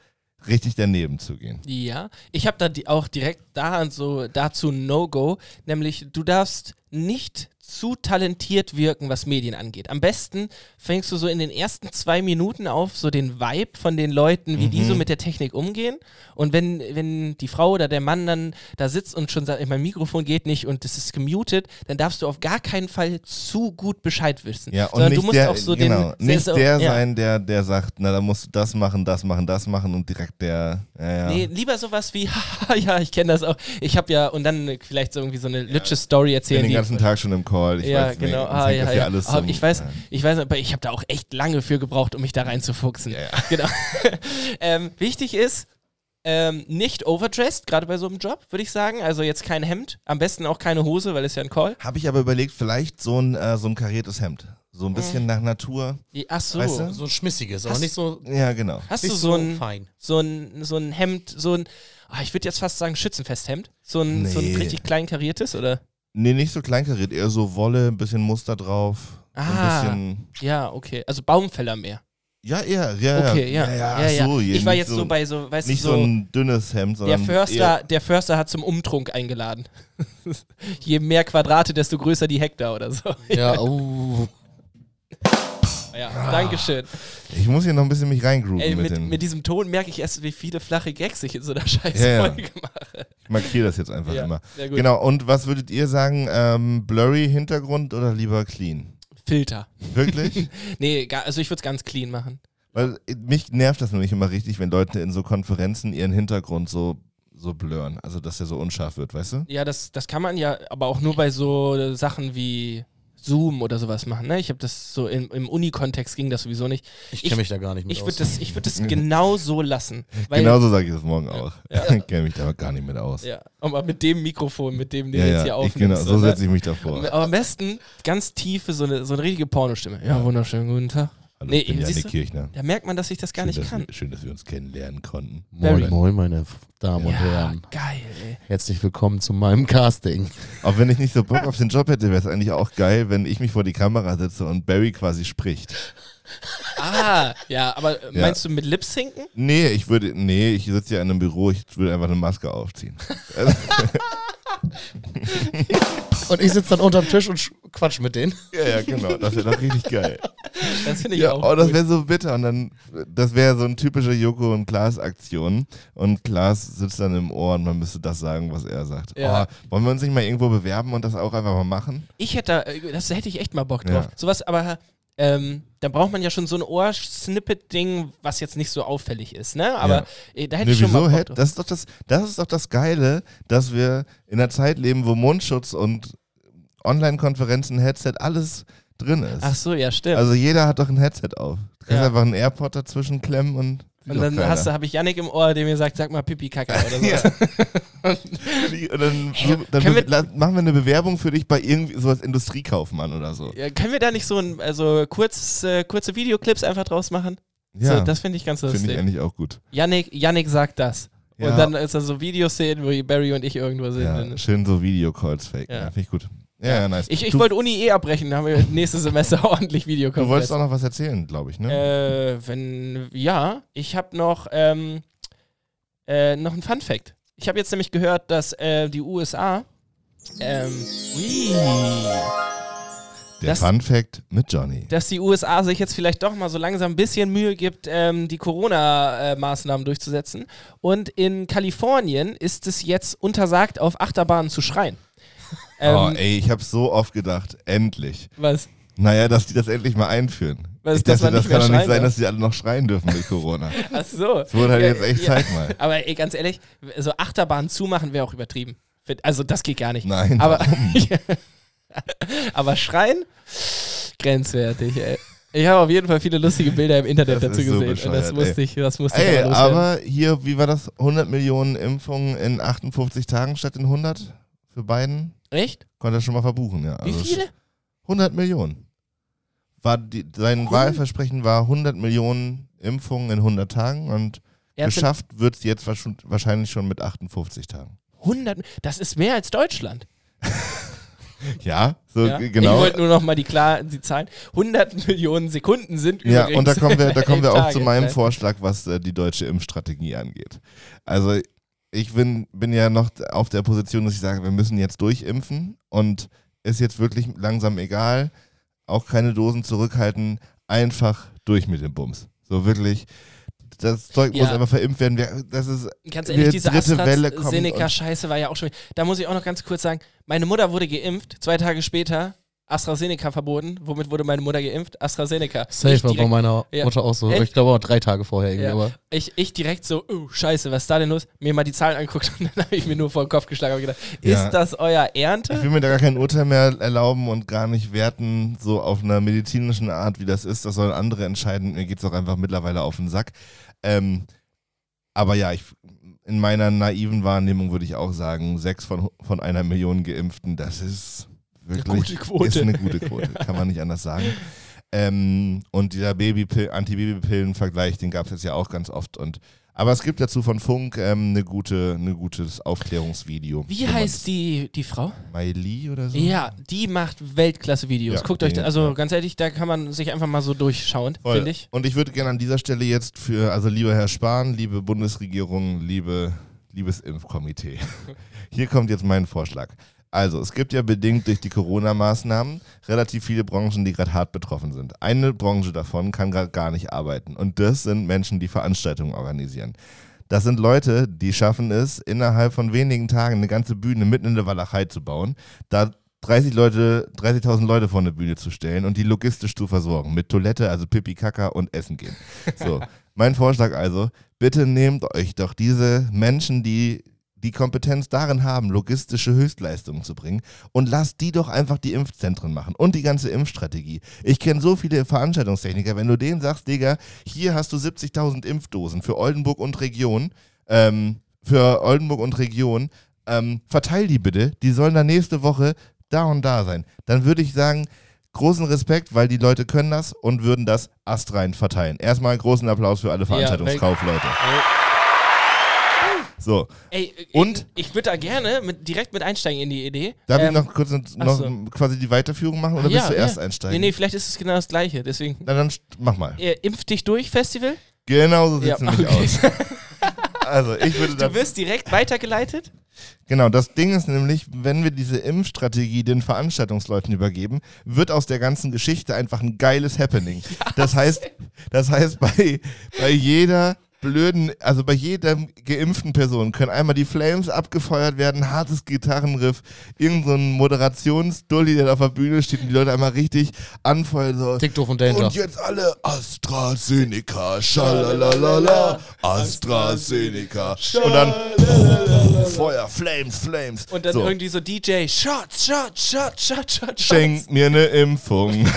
richtig daneben zu gehen. Ja, ich habe da die auch direkt da so dazu ein No-Go, nämlich du darfst nicht zu talentiert wirken, was Medien angeht. Am besten fängst du so in den ersten zwei Minuten auf, so den Vibe von den Leuten, wie die so mit der Technik umgehen. Und wenn, wenn die Frau oder der Mann dann da sitzt und schon sagt, mein Mikrofon geht nicht und das ist gemutet, dann darfst du auf gar keinen Fall zu gut Bescheid wissen. Ja, und Sondern nicht du musst der, auch so genau, den. nicht so- der ja. sein, der, der sagt, na, da musst du das machen, das machen, das machen und direkt der, ja, ja. Nee, lieber sowas wie, haha, ja, ich kenne das auch. Ich habe ja, und dann vielleicht so irgendwie so eine lütsche Story bin erzählen. den ganzen Tag schon im Call. Ich ja, weiß, genau. Nee, ah, ja, ja alles Aber zum- ich weiß, ja. ich weiß, aber ich habe da auch echt lange für gebraucht, um mich da reinzufuchsen. Ja, ja. Genau. ähm, wichtig ist, ähm, nicht overdressed, gerade bei so einem Job, würde ich sagen. Also jetzt kein Hemd, am besten auch keine Hose, weil es ja ein Call. Habe ich aber überlegt, vielleicht so ein, äh, so ein kariertes Hemd. So ein bisschen nach Natur. Ach so. Weißt du? So ein schmissiges, aber Hast- nicht so, Ja, genau. Hast nicht du so ein, fein. so ein, so ein Hemd, so ein, ah, ich würde jetzt fast sagen Schützenfesthemd? So ein, so ein Nee. richtig klein kariertes, oder? Nee, nicht so kleinkariert, eher so Wolle, ein bisschen Muster drauf. Ah. Ein bisschen. Ja, okay. Also Baumfäller mehr. Ja, eher, ja, Okay, ja. ja. ja, ja. So, ich war jetzt so, bei so, weißt Nicht du, so, so, ein dünnes Hemd, der sondern. Förster, Eher, der Förster hat zum Umtrunk eingeladen. Je mehr Quadrate, desto größer die Hektar oder so. Ja, oh. Ja, Dankeschön. ich muss hier noch ein bisschen mich reingrooven Ey, mit, mit, mit diesem Ton merke ich erst, wie viele flache Gags ich in so einer scheiß Ja, ja. Folge mache. ich markiere das jetzt einfach Ja, immer. sehr gut. Genau, und was würdet ihr sagen? Ähm, blurry Hintergrund oder lieber clean? Filter. Wirklich? Nee, also ich würde es ganz clean machen. Weil äh, mich nervt das nämlich immer richtig, wenn Leute in so Konferenzen ihren Hintergrund so, so blurren. Also, dass der so unscharf wird, weißt du? Ja, das, das kann man ja aber auch nur bei so Sachen wie Zoom oder sowas machen. Ne? Ich habe das so im, im Uni-Kontext ging das sowieso nicht. Ich kenne mich da gar nicht mit Ich aus. würde das, ich würd das genau so lassen. Weil, Genauso sage ich das morgen auch. Ja. Ich kenne mich da gar nicht mit aus. Ja, aber mit dem Mikrofon, mit dem du Ja, jetzt hier ich, aufnimmst. genau, so setze ich mich davor. Aber am besten ganz tiefe, so eine, so eine richtige Pornostimme. Ja, wunderschönen guten Tag. Hallo, Nee, ich bin du? Kirchner. Da merkt man, dass ich das gar schön, nicht dass kann. Wir, schön, dass wir uns kennenlernen konnten. moin, moin, meine Damen und Ja, Herren. geil, ey. Herzlich willkommen zu meinem Casting. Auch wenn ich nicht so Bock auf den Job hätte, wäre es eigentlich auch geil, wenn ich mich vor die Kamera setze und Barry quasi spricht. Ah, ja, aber äh, Ja. meinst du mit Lip-Sinken? Nee, ich würde, nee, ich sitze ja in einem Büro, ich würde einfach eine Maske aufziehen. Und ich sitze dann unterm Tisch und sch- quatsch mit denen. ja, ja, genau, das wäre doch richtig geil. Das finde ich Ja, auch. oh, das wäre so bitter. Und dann, das wäre so eine typische Joko und Klaas-Aktion. Und Klaas sitzt dann im Ohr und man müsste das sagen, was er sagt. Ja. Oh, wollen wir uns nicht mal irgendwo bewerben und das auch einfach mal machen? Ich hätte, da, äh, das hätte ich echt mal Bock drauf. Ja. Sowas, aber ähm, da braucht man ja schon so ein Ohrsnippet-Ding, was jetzt nicht so auffällig ist, ne? Aber Ja. äh, da hätte Nee, ich schon mal wieso? Bock Hä? drauf. Das ist, doch das, das ist doch das Geile, dass wir in einer Zeit leben, wo Mundschutz und Online-Konferenzen, Headset, alles drin ist. Ach so, ja, stimmt. Also jeder hat doch ein Headset auf. Du kannst Ja. einfach einen AirPod dazwischen klemmen und. Und dann hast du, habe ich Yannick im Ohr, der mir sagt, sag mal Pipi Kaka oder so. Ja. Und dann, Hey, dann wir- machen wir eine Bewerbung für dich bei irgendwie sowas Industriekaufmann oder so. Ja, können wir da nicht so ein, also kurz, äh, kurze Videoclips einfach draus machen? Ja, So, das finde ich ganz finde ich lustig. eigentlich auch gut. Yannick, Yannick sagt das. Ja. Und dann ist da so Videoszenen, wo Barry und ich irgendwo sind. Ja, schön so Videocalls fake. Ja. Ja. Finde ich gut. Ja, ja, nice. Ich, ich du, wollte Uni eh abbrechen, dann haben wir nächstes Semester ordentlich du Videokonferenz. wolltest auch noch was erzählen, glaube ich, ne? Äh, wenn, ja, ich habe noch, ähm, äh, noch ein Fun Fact. Ich habe jetzt nämlich gehört, dass äh, die USA, ähm, ui, Der das- Fun Fact mit Johnny. dass die USA sich jetzt vielleicht doch mal so langsam ein bisschen Mühe gibt, ähm, die Corona-Maßnahmen durchzusetzen. Und in Kalifornien ist es jetzt untersagt, auf Achterbahnen zu schreien. Ähm, oh, ey, ich habe so oft gedacht, endlich. was? Naja, dass die das endlich mal einführen. Was, ich dachte, das kann doch nicht sein, dass die alle noch schreien dürfen durch Corona. Ach so. Es wurde halt Ja, jetzt echt ja. Zeit mal. Aber ey, ganz ehrlich, so Achterbahnen zumachen wäre auch übertrieben. Also das geht gar nicht. Nein, Aber, aber schreien, grenzwertig, ey. Ich habe auf jeden Fall viele lustige Bilder im Internet Das dazu so gesehen. und das musste ich, das musste Ey, ich aber hier, wie war das? 100 Millionen Impfungen in 58 Tagen statt in 100 für Biden? Echt? Konnte er schon mal verbuchen, ja. Wie Also viele? 100 Millionen. War die, sein Wahlversprechen war 100 Millionen Impfungen in 100 Tagen und Er geschafft wird es jetzt wahrsch- wahrscheinlich schon mit 58 Tagen. 100, das ist mehr als Deutschland. Ja, so Ja? genau. Ich wollte nur noch mal die, klar, die Zahlen. 100 Millionen Sekunden sind Ja, übrigens und da kommen wir, da kommen wir auch zu Tage. meinem Ne? Vorschlag, was äh, die deutsche Impfstrategie angeht. Also ich bin, bin ja noch auf der Position, dass ich sage, wir müssen jetzt durchimpfen und ist jetzt wirklich langsam egal, auch keine Dosen zurückhalten, einfach durch mit dem Bums. So wirklich, das Zeug muss Ja. einfach verimpft werden. Wir- Das ist, Ganz ehrlich, diese dritte Welle kommt AstraZeneca-Scheiße war ja auch schon. Da muss ich auch noch ganz kurz sagen: Meine Mutter wurde geimpft, zwei Tage später AstraZeneca verboten. Womit wurde meine Mutter geimpft? AstraZeneca. Safe ich war bei meiner Ja. Mutter auch so. Echt? Ich glaube auch drei Tage vorher irgendwie. Ja. Aber ich, ich direkt so, oh, scheiße, was ist da denn los? Mir mal die Zahlen angeguckt und dann habe ich mir nur vor den Kopf geschlagen und gedacht, Ja. ist das euer ich Ernte? will mir da gar kein Urteil mehr erlauben und gar nicht werten, so auf einer medizinischen Art, wie das ist. Das sollen andere entscheiden. Mir geht es auch einfach mittlerweile auf den Sack. Ähm, aber ja, ich, in meiner naiven Wahrnehmung würde ich auch sagen, sechs von, von einer Million Geimpften, das ist wirklich gute Quote. Ist eine gute Quote, kann man nicht anders sagen. Ähm, und dieser Babypill, Antibabypillen-Vergleich, den gab es jetzt ja auch ganz oft. Und, aber es gibt dazu von Funk ähm, eine gute, eine gutes Aufklärungsvideo. Wie heißt die, die Frau? Miley oder so? Ja, die macht Weltklasse-Videos. Ja, Guckt euch, die- da, also ja. ganz ehrlich, da kann man sich einfach mal so durchschauen, finde ich. Und ich würde gerne an dieser Stelle jetzt für, also lieber Herr Spahn, liebe Bundesregierung, liebe, liebes Impfkomitee. Hier kommt jetzt mein Vorschlag. Also, es gibt ja bedingt durch die Corona-Maßnahmen relativ viele Branchen, die gerade hart betroffen sind. Eine Branche davon kann gerade gar nicht arbeiten. Und das sind Menschen, die Veranstaltungen organisieren. Das sind Leute, die schaffen es, innerhalb von wenigen Tagen eine ganze Bühne mitten in der Walachei zu bauen, da 30 Leute, 30.000 Leute vor eine Bühne zu stellen und die logistisch zu versorgen. Mit Toilette, also Pipi, Kaka und Essen gehen. So, mein Vorschlag also, bitte nehmt euch doch diese Menschen, die die Kompetenz darin haben, logistische Höchstleistungen zu bringen und lasst die doch einfach die Impfzentren machen und die ganze Impfstrategie. Ich kenne so viele Veranstaltungstechniker, wenn du denen sagst, Digga, hier hast du 70.000 Impfdosen für Oldenburg und Region, ähm, für Oldenburg und Region, ähm, verteil die bitte, die sollen dann nächste Woche da und da sein. Dann würde ich sagen, großen Respekt, weil die Leute können das und würden das astrein verteilen. Erstmal großen Applaus für alle Veranstaltungskaufleute. So, Ey, Und? Ich, ich würde da gerne mit, direkt mit einsteigen in die Idee. darf Ähm, ich noch kurz noch ach so. quasi die Weiterführung machen oder ja, willst du erst ja. einsteigen? Nee, nee, vielleicht ist es genau das Gleiche. Deswegen. Na dann mach mal. Äh, Impf dich durch, Festival? Genau so sieht es nämlich okay. aus. Also ich würde Du wirst direkt weitergeleitet? Genau, das Ding ist nämlich, wenn wir diese Impfstrategie den Veranstaltungsleuten übergeben, wird aus der ganzen Geschichte einfach ein geiles Happening. Das heißt, das heißt bei, bei jeder blöden, also bei jeder geimpften Person können einmal die Flames abgefeuert werden, hartes Gitarrenriff, irgend so Moderationsdulli, der da auf der Bühne steht und die Leute einmal richtig anfeuern, so TikTok und Danger. und jetzt alle AstraZeneca, schalalala, AstraZeneca. Und dann Feuer, Flames, Flames. Und dann so, irgendwie so DJ, Shots, Shots, Shots, Shots, Shots. Schenk mir eine Impfung.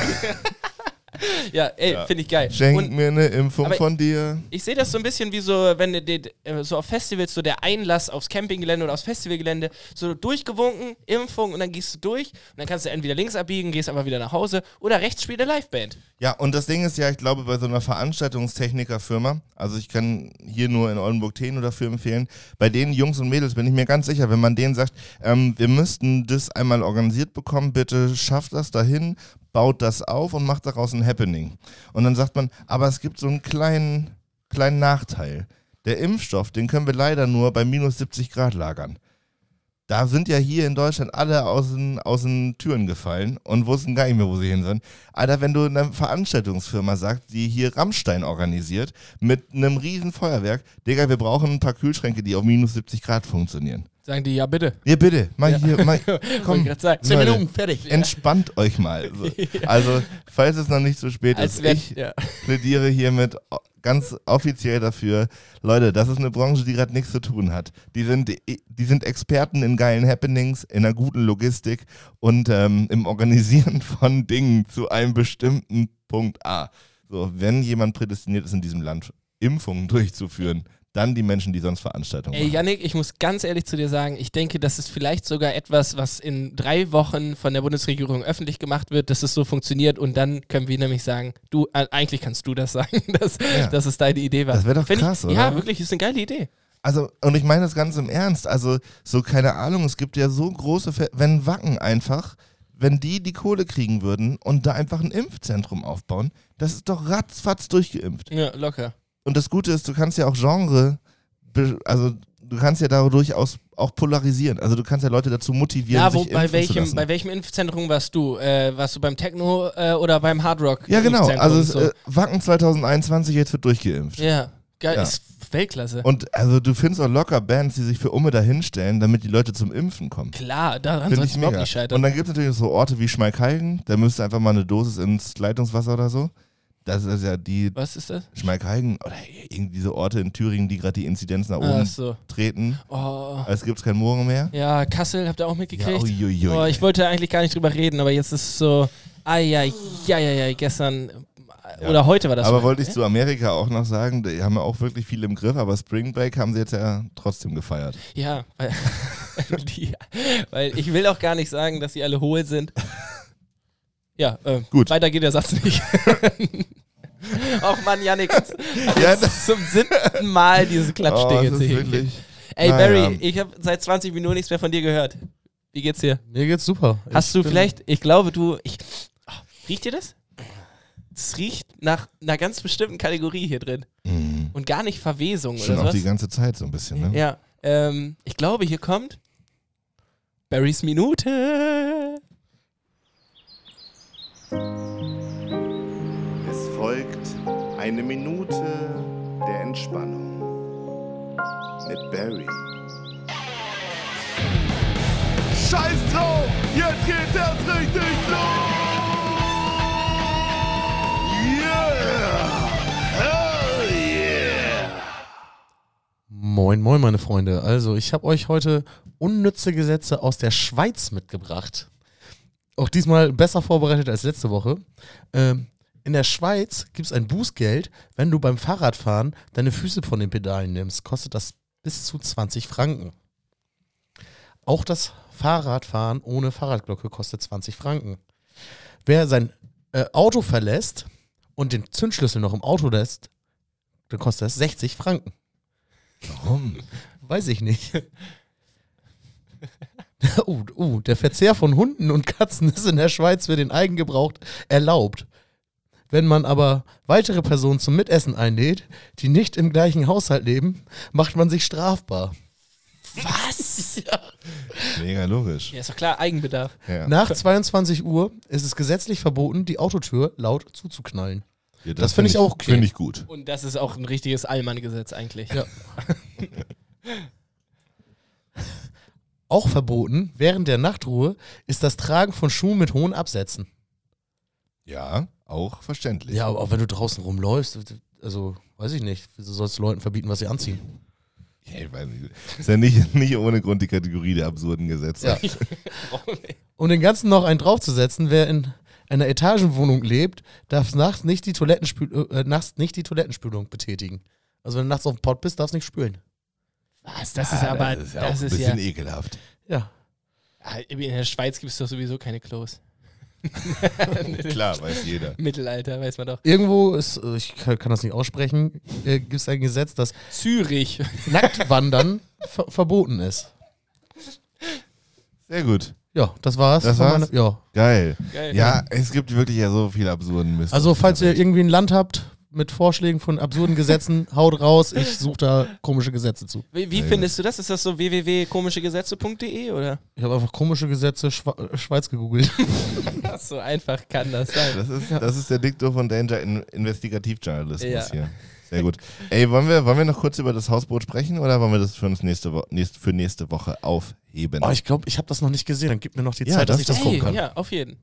Ja, ey, finde ich geil. Schenk Und mir eine Impfung von dir. ich sehe das so ein bisschen wie so, wenn du äh, so auf Festivals so der Einlass aufs Campinggelände oder aufs Festivalgelände so durchgewunken, Impfung und dann gehst du durch und dann kannst du entweder links abbiegen, gehst aber wieder nach Hause oder rechts spielt eine Liveband. Ja, und das Ding ist ja, ich glaube, bei so einer Veranstaltungstechnikerfirma, also ich kann hier nur in Oldenburg Teno dafür empfehlen, bei den Jungs und Mädels bin ich mir ganz sicher, wenn man denen sagt, ähm, wir müssten das einmal organisiert bekommen, bitte schafft das dahin, baut das auf und macht daraus ein Happening. Und dann sagt man, aber es gibt so einen kleinen, kleinen Nachteil. Der Impfstoff, den können wir leider nur bei minus 70 Grad lagern. Da sind ja hier in Deutschland alle aus den, aus den Türen gefallen und wussten gar nicht mehr, wo sie hin sind. Alter, wenn du einer Veranstaltungsfirma sagst, die hier Rammstein organisiert, mit einem riesen Feuerwerk, Digga, wir brauchen ein paar Kühlschränke, die auf minus 70 Grad funktionieren. Sagen die, ja bitte. Ja, bitte, mal hier, mal, komm, sagen. Zehn Leute, Minuten, fertig. entspannt euch mal. So. Also, falls es noch nicht so spät Als ist, wenn, ich ja. plädiere hiermit ganz offiziell dafür, Leute, das ist eine Branche, die gerade nichts zu tun hat. Die sind, die sind Experten in geilen Happenings, in einer guten Logistik und ähm, im Organisieren von Dingen zu einem bestimmten Punkt A. So, wenn jemand prädestiniert ist in diesem Land, Impfungen durchzuführen, dann die Menschen, die sonst Veranstaltungen Ey, machen. Yannick, ich muss ganz ehrlich zu dir sagen, ich denke, das ist vielleicht sogar etwas, was in drei Wochen von der Bundesregierung öffentlich gemacht wird, dass es so funktioniert und dann können wir nämlich sagen, du, äh, eigentlich kannst du das sagen, dass, Ja. dass es deine Idee war. Das wär doch Find krass, ich, oder? Ja, wirklich, ist eine geile Idee. Also, und ich meine das ganz im Ernst. Also, so keine Ahnung, es gibt ja so große, Ver wenn Wacken einfach, wenn die die Kohle kriegen würden und da einfach ein Impfzentrum aufbauen, das ist doch ratzfatz durchgeimpft. Ja, locker. Und das Gute ist, du kannst ja auch Genre, also du kannst ja dadurch aus, auch polarisieren. Also du kannst ja Leute dazu motivieren, Ja, wo, sich bei, welchem, bei welchem Impfzentrum warst du? Äh, warst du beim Techno äh, oder beim Hardrock? ja, genau. Also so. äh, Wacken 2021, jetzt wird durchgeimpft. ja, geil, ja. ist Weltklasse. Und also du findest auch locker Bands, die sich für Umme dahinstellen, damit die Leute zum Impfen kommen. Klar, daran soll ich es überhaupt nicht scheitern. Und dann gibt es natürlich so Orte wie Schmalkalden, da müsste einfach mal eine Dosis ins Leitungswasser oder so. Das ist ja die Was ist das? Schmalkalden oder irgendwie diese Orte in Thüringen, die gerade die Inzidenz nach oben so. treten. Oh. Als gibt es kein Morgen mehr. Ja, Kassel, habt ihr auch mitgekriegt? uiuiui. Oh, ich wollte eigentlich gar nicht drüber reden, aber jetzt ist es so, ai, ja, ja, ja, gestern Ja. oder heute war das. aber wollte ich zu Amerika auch noch sagen, die haben ja auch wirklich viel im Griff, aber Spring Break haben sie jetzt ja trotzdem gefeiert. Ja, weil, weil, die, weil ich will auch gar nicht sagen, dass sie alle hohl sind. Ja, äh, Gut. Weiter geht der Satz nicht. Och Mann, Janik, jetzt Ja, das, zum siebten Mal diese oh, Klatschdinge zu hinken. wirklich. Ey, Naja. Barry, ich habe seit 20 Minuten nichts mehr von dir gehört. Wie geht's dir? Mir geht's super. Hast Ich du vielleicht, ich glaube, du, ich, oh, riecht dir das? Es riecht nach einer ganz bestimmten Kategorie hier drin Mhm. und gar nicht Verwesung Schon oder auch sowas. die ganze Zeit so ein bisschen, ne? Ja, ähm, ich glaube, hier kommt Barrys Minute. Eine Minute der Entspannung mit Barry. Scheiß drauf! Jetzt geht das richtig los! Yeah! Hell yeah! Moin, moin, meine Freunde. Also, ich habe euch heute unnütze Gesetze aus der Schweiz mitgebracht. Auch diesmal besser vorbereitet als letzte Woche. Ähm, in der Schweiz gibt es ein Bußgeld, wenn du beim Fahrradfahren deine Füße von den Pedalen nimmst. Kostet das bis zu 20 Franken. Auch das Fahrradfahren ohne Fahrradglocke kostet 20 Franken. Wer sein äh, Auto verlässt und den Zündschlüssel noch im Auto lässt, dann kostet das 60 Franken. Warum? Weiß ich nicht. oh, oh, der Verzehr von Hunden und Katzen ist in der Schweiz für den Eigengebrauch erlaubt. Wenn man aber weitere Personen zum Mitessen einlädt, die nicht im gleichen Haushalt leben, macht man sich strafbar. Was? Mega logisch. Ja, ist doch klar, Eigenbedarf. Ja. Nach 22 Uhr ist es gesetzlich verboten, die Autotür laut zuzuknallen. Ja, das finde ich auch okay. Finde ich gut. Und das ist auch ein richtiges Allmann-Gesetz eigentlich. Ja. Auch verboten, während der Nachtruhe, ist das Tragen von Schuhen mit hohen Absätzen. Ja, auch verständlich. Ja, aber auch wenn du draußen rumläufst, also weiß ich nicht, wieso sollst du Leuten verbieten, was sie anziehen? Ja, ich weiß nicht. Ist ja nicht, nicht ohne Grund die Kategorie der absurden Gesetze. Ja. Um den ganzen noch einen draufzusetzen, wer in einer Etagenwohnung lebt, darf nachts nicht die, Toilettenspül äh, nachts nicht die Toilettenspülung betätigen. Also wenn du nachts auf dem Pott bist, darfst du nicht spülen. Was? Das ist Ja, aber, das ist ja das auch ein ist ja, bisschen ekelhaft. Ja. Ah, In der Schweiz gibt es doch sowieso keine Klos. Klar, weiß jeder. Mittelalter, weiß man doch. Irgendwo ist, äh, ich kann das nicht aussprechen, äh, gibt es ein Gesetz, dass Zürich. Nacktwandern ver verboten ist. Sehr gut. Ja, das war's. Das war's? meiner- ja. Geil. Geil. Ja, es gibt wirklich ja so viel absurden Mist. Also, falls ihr irgendwie ein Land habt mit Vorschlägen von absurden Gesetzen, haut raus. Ich suche da komische Gesetze zu. Wie, wie findest du das? Ist das so www.komischegesetze.de oder? Ich habe einfach komische Gesetze Schwa äh, Schweiz gegoogelt. So einfach kann das sein. Das ist, das ist der Diktor von Danger in Investigativjournalismus Ja. hier. Sehr gut. Ey, wollen wir, wollen wir noch kurz über das Hausboot sprechen oder wollen wir das für uns nächste, Wo nächst, für nächste Woche aufheben? Oh, ich glaube, ich habe das noch nicht gesehen. Dann gib mir noch die Ja, Zeit, dass das- ich das gucken kann. ja, auf jeden.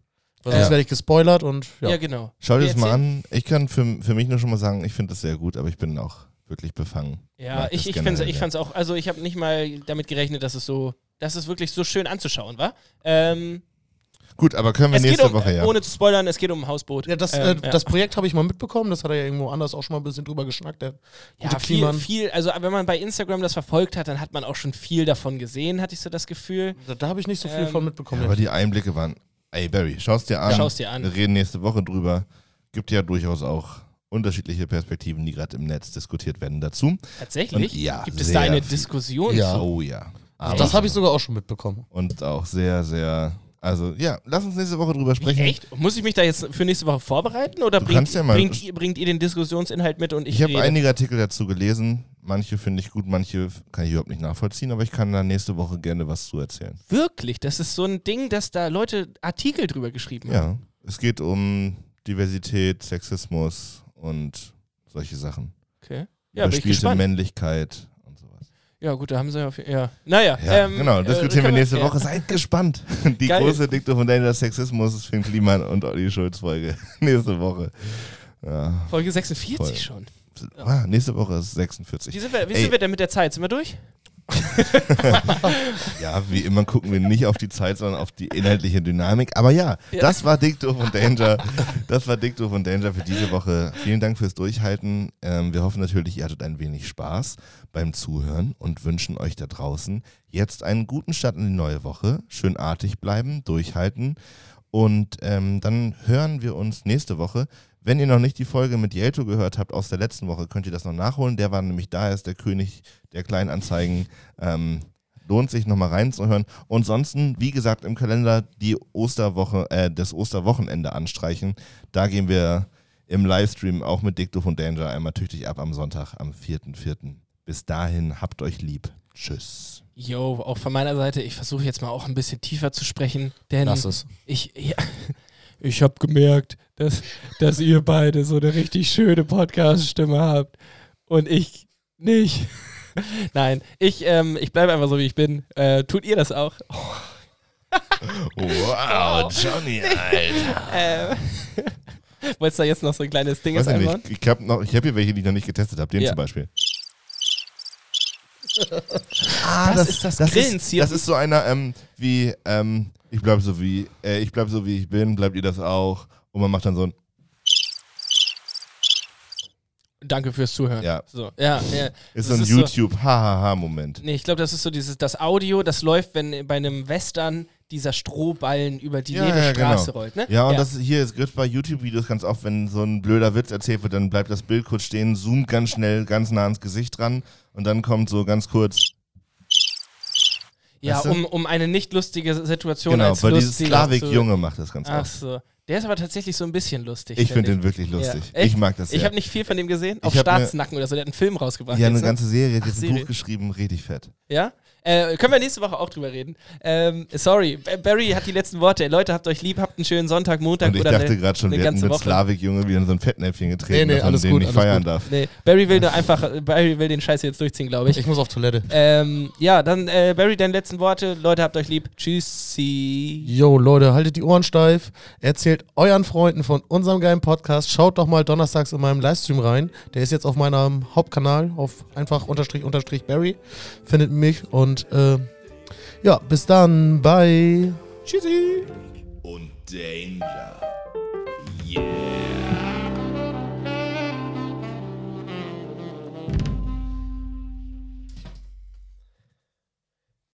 Weil sonst Ja. werde ich gespoilert und ja. Ja, genau. Schau dir das mal an. Ich kann für, für mich nur schon mal sagen, ich finde das sehr gut, aber ich bin auch wirklich befangen. Ja, ich, ich, generell ich sehr. fand's auch, also ich habe nicht mal damit gerechnet, dass es so, dass es wirklich so schön anzuschauen war. Ähm, Gut, aber können wir es nächste um, Woche, ja. ohne zu spoilern, es geht um ein Hausboot. Ja, das, Ähm, äh, das Projekt habe ich mal mitbekommen. Das hat er ja irgendwo anders auch schon mal ein bisschen drüber geschnackt. Der Ja, viel, Kliman. viel, also wenn man bei Instagram das verfolgt hat, dann hat man auch schon viel davon gesehen, hatte ich so das Gefühl. Da, da habe ich nicht so viel Ähm, von mitbekommen. aber die Einblicke waren, ey Barry, schau's dir an. Schau's dir an. Wir reden nächste Woche drüber. Gibt ja durchaus auch unterschiedliche Perspektiven, die gerade im Netz diskutiert werden dazu. Tatsächlich? Und ja, Gibt es da eine viel. Diskussion? Ja. Oh ja. Ach, das habe ich sogar auch schon mitbekommen. Und auch sehr, sehr. Also ja, lass uns nächste Woche drüber sprechen. Echt? Muss ich mich da jetzt für nächste Woche vorbereiten oder bringt, ja mal- bringt, ihr, bringt ihr den Diskussionsinhalt mit und ich, Ich habe einige Artikel dazu gelesen. Manche finde ich gut, manche kann ich überhaupt nicht nachvollziehen, aber ich kann da nächste Woche gerne was zu erzählen. Wirklich? Das ist so ein Ding, dass da Leute Artikel drüber geschrieben haben. Ja, es geht um Diversität, Sexismus und solche Sachen. Okay. Ja, bin ich Überspielte gespannt. Männlichkeit. Ja, gut, da haben sie ja. viel- Ja, naja. Ja, ähm, genau, äh, diskutieren wir können nächste ja. Woche. Seid gespannt. Die Geil. große Diktor von Daniel Sexismus für Kliman und Olli Schulz Folge. nächste Woche. Ja. Folge 46 Voll. schon. Ah, nächste Woche ist 46. Wie sind, wir, wie Ey. sind wir denn mit der Zeit? Sind wir durch? Ja, wie immer gucken wir nicht auf die Zeit, sondern auf die inhaltliche Dynamik. Aber ja, Ja. das war Diktor von Danger. Das war Diktor von Danger für diese Woche. Vielen Dank fürs Durchhalten. Ähm, wir hoffen natürlich, ihr hattet ein wenig Spaß beim Zuhören und wünschen euch da draußen jetzt einen guten Start in die neue Woche. Schön artig bleiben, durchhalten. Und ähm, dann hören wir uns nächste Woche. Wenn ihr noch nicht die Folge mit Jelto gehört habt aus der letzten Woche, könnt ihr das noch nachholen. Der war nämlich da, er ist der König der Kleinanzeigen. Ähm, lohnt sich nochmal reinzuhören. Und ansonsten, wie gesagt, im Kalender die Osterwoche, äh, das Osterwochenende anstreichen. Da gehen wir im Livestream auch mit Dicto von Danger einmal tüchtig ab am Sonntag, am 4.4. Bis dahin, habt euch lieb. Tschüss. Jo, auch von meiner Seite, ich versuche jetzt mal auch ein bisschen tiefer zu sprechen, denn Lass es. ich, ja, ich habe gemerkt, dass, dass ihr beide so eine richtig schöne Podcast-Stimme habt und ich nicht. Nein, ich, ähm, ich bleibe einfach so, wie ich bin. Äh, tut ihr das auch? Wow, Johnny, Alter. Äh, wolltest du da jetzt noch so ein kleines Ding Weiß einbauen? nicht. Ich habe hab hier welche, die ich noch nicht getestet habe. Den Ja. zum Beispiel. Ah, Das ist das Grillenzirpen. Das ist so einer, ähm, wie, ähm, ich bleib so wie, äh, ich bleib so wie ich bin, bleibt ihr das auch? Und man macht dann so ein, Danke fürs Zuhören. Ja. So, ja, ja. ist Das so ein ist so- YouTube-Hahaha-Moment. Nee, ich glaube, das ist so dieses, das Audio, das läuft, wenn bei einem Western dieser Strohballen über die Ja, ja, Nebelstraße genau. rollt, ne? Ja, und das ist hier, gibt bei YouTube-Videos ganz oft, wenn so ein blöder Witz erzählt wird, dann bleibt das Bild kurz stehen, zoomt ganz schnell ganz nah ans Gesicht dran und dann kommt so ganz kurz Ja, Weißt du? um, um eine nicht lustige Situation Genau, als weil dieses Slavik-Junge macht das ganz Ach oft. so. Der ist aber tatsächlich so ein bisschen lustig. Ich finde find den wirklich lustig. Ja. Ich mag das sehr. Ich habe nicht viel von dem gesehen. Auf Staatsnacken oder so. Der hat einen Film rausgebracht. ja, jetzt, eine ne? ganze Serie, Ach, hat ein Serie. Buch geschrieben, richtig fett. Ja? Äh, können wir nächste Woche auch drüber reden. Ähm, sorry, Barry hat die letzten Worte. Leute, habt euch lieb, habt einen schönen Sonntag, Montag Und ich oder dachte gerade schon, wir hätten mit. Slavik-Junge wieder in so ein Fettnäpfchen getreten, Nee, nee, dass man alles den gut, nicht alles feiern gut. darf. Nee, Barry will nur einfach, Barry will den Scheiß jetzt durchziehen, glaube ich. Ich muss auf Toilette. Ähm, ja, dann äh, Barry, deine letzten Worte. Leute, habt euch lieb. Tschüssi. Yo, Leute, haltet die Ohren steif. Erzählt euren Freunden von unserem geilen Podcast. Schaut doch mal donnerstags in meinem Livestream rein. Der ist jetzt auf meinem Hauptkanal, auf einfach unterstrich unterstrich Barry. Findet mich und und äh, ja, bis dann. Bye. Tschüssi. Und Danger. Yeah.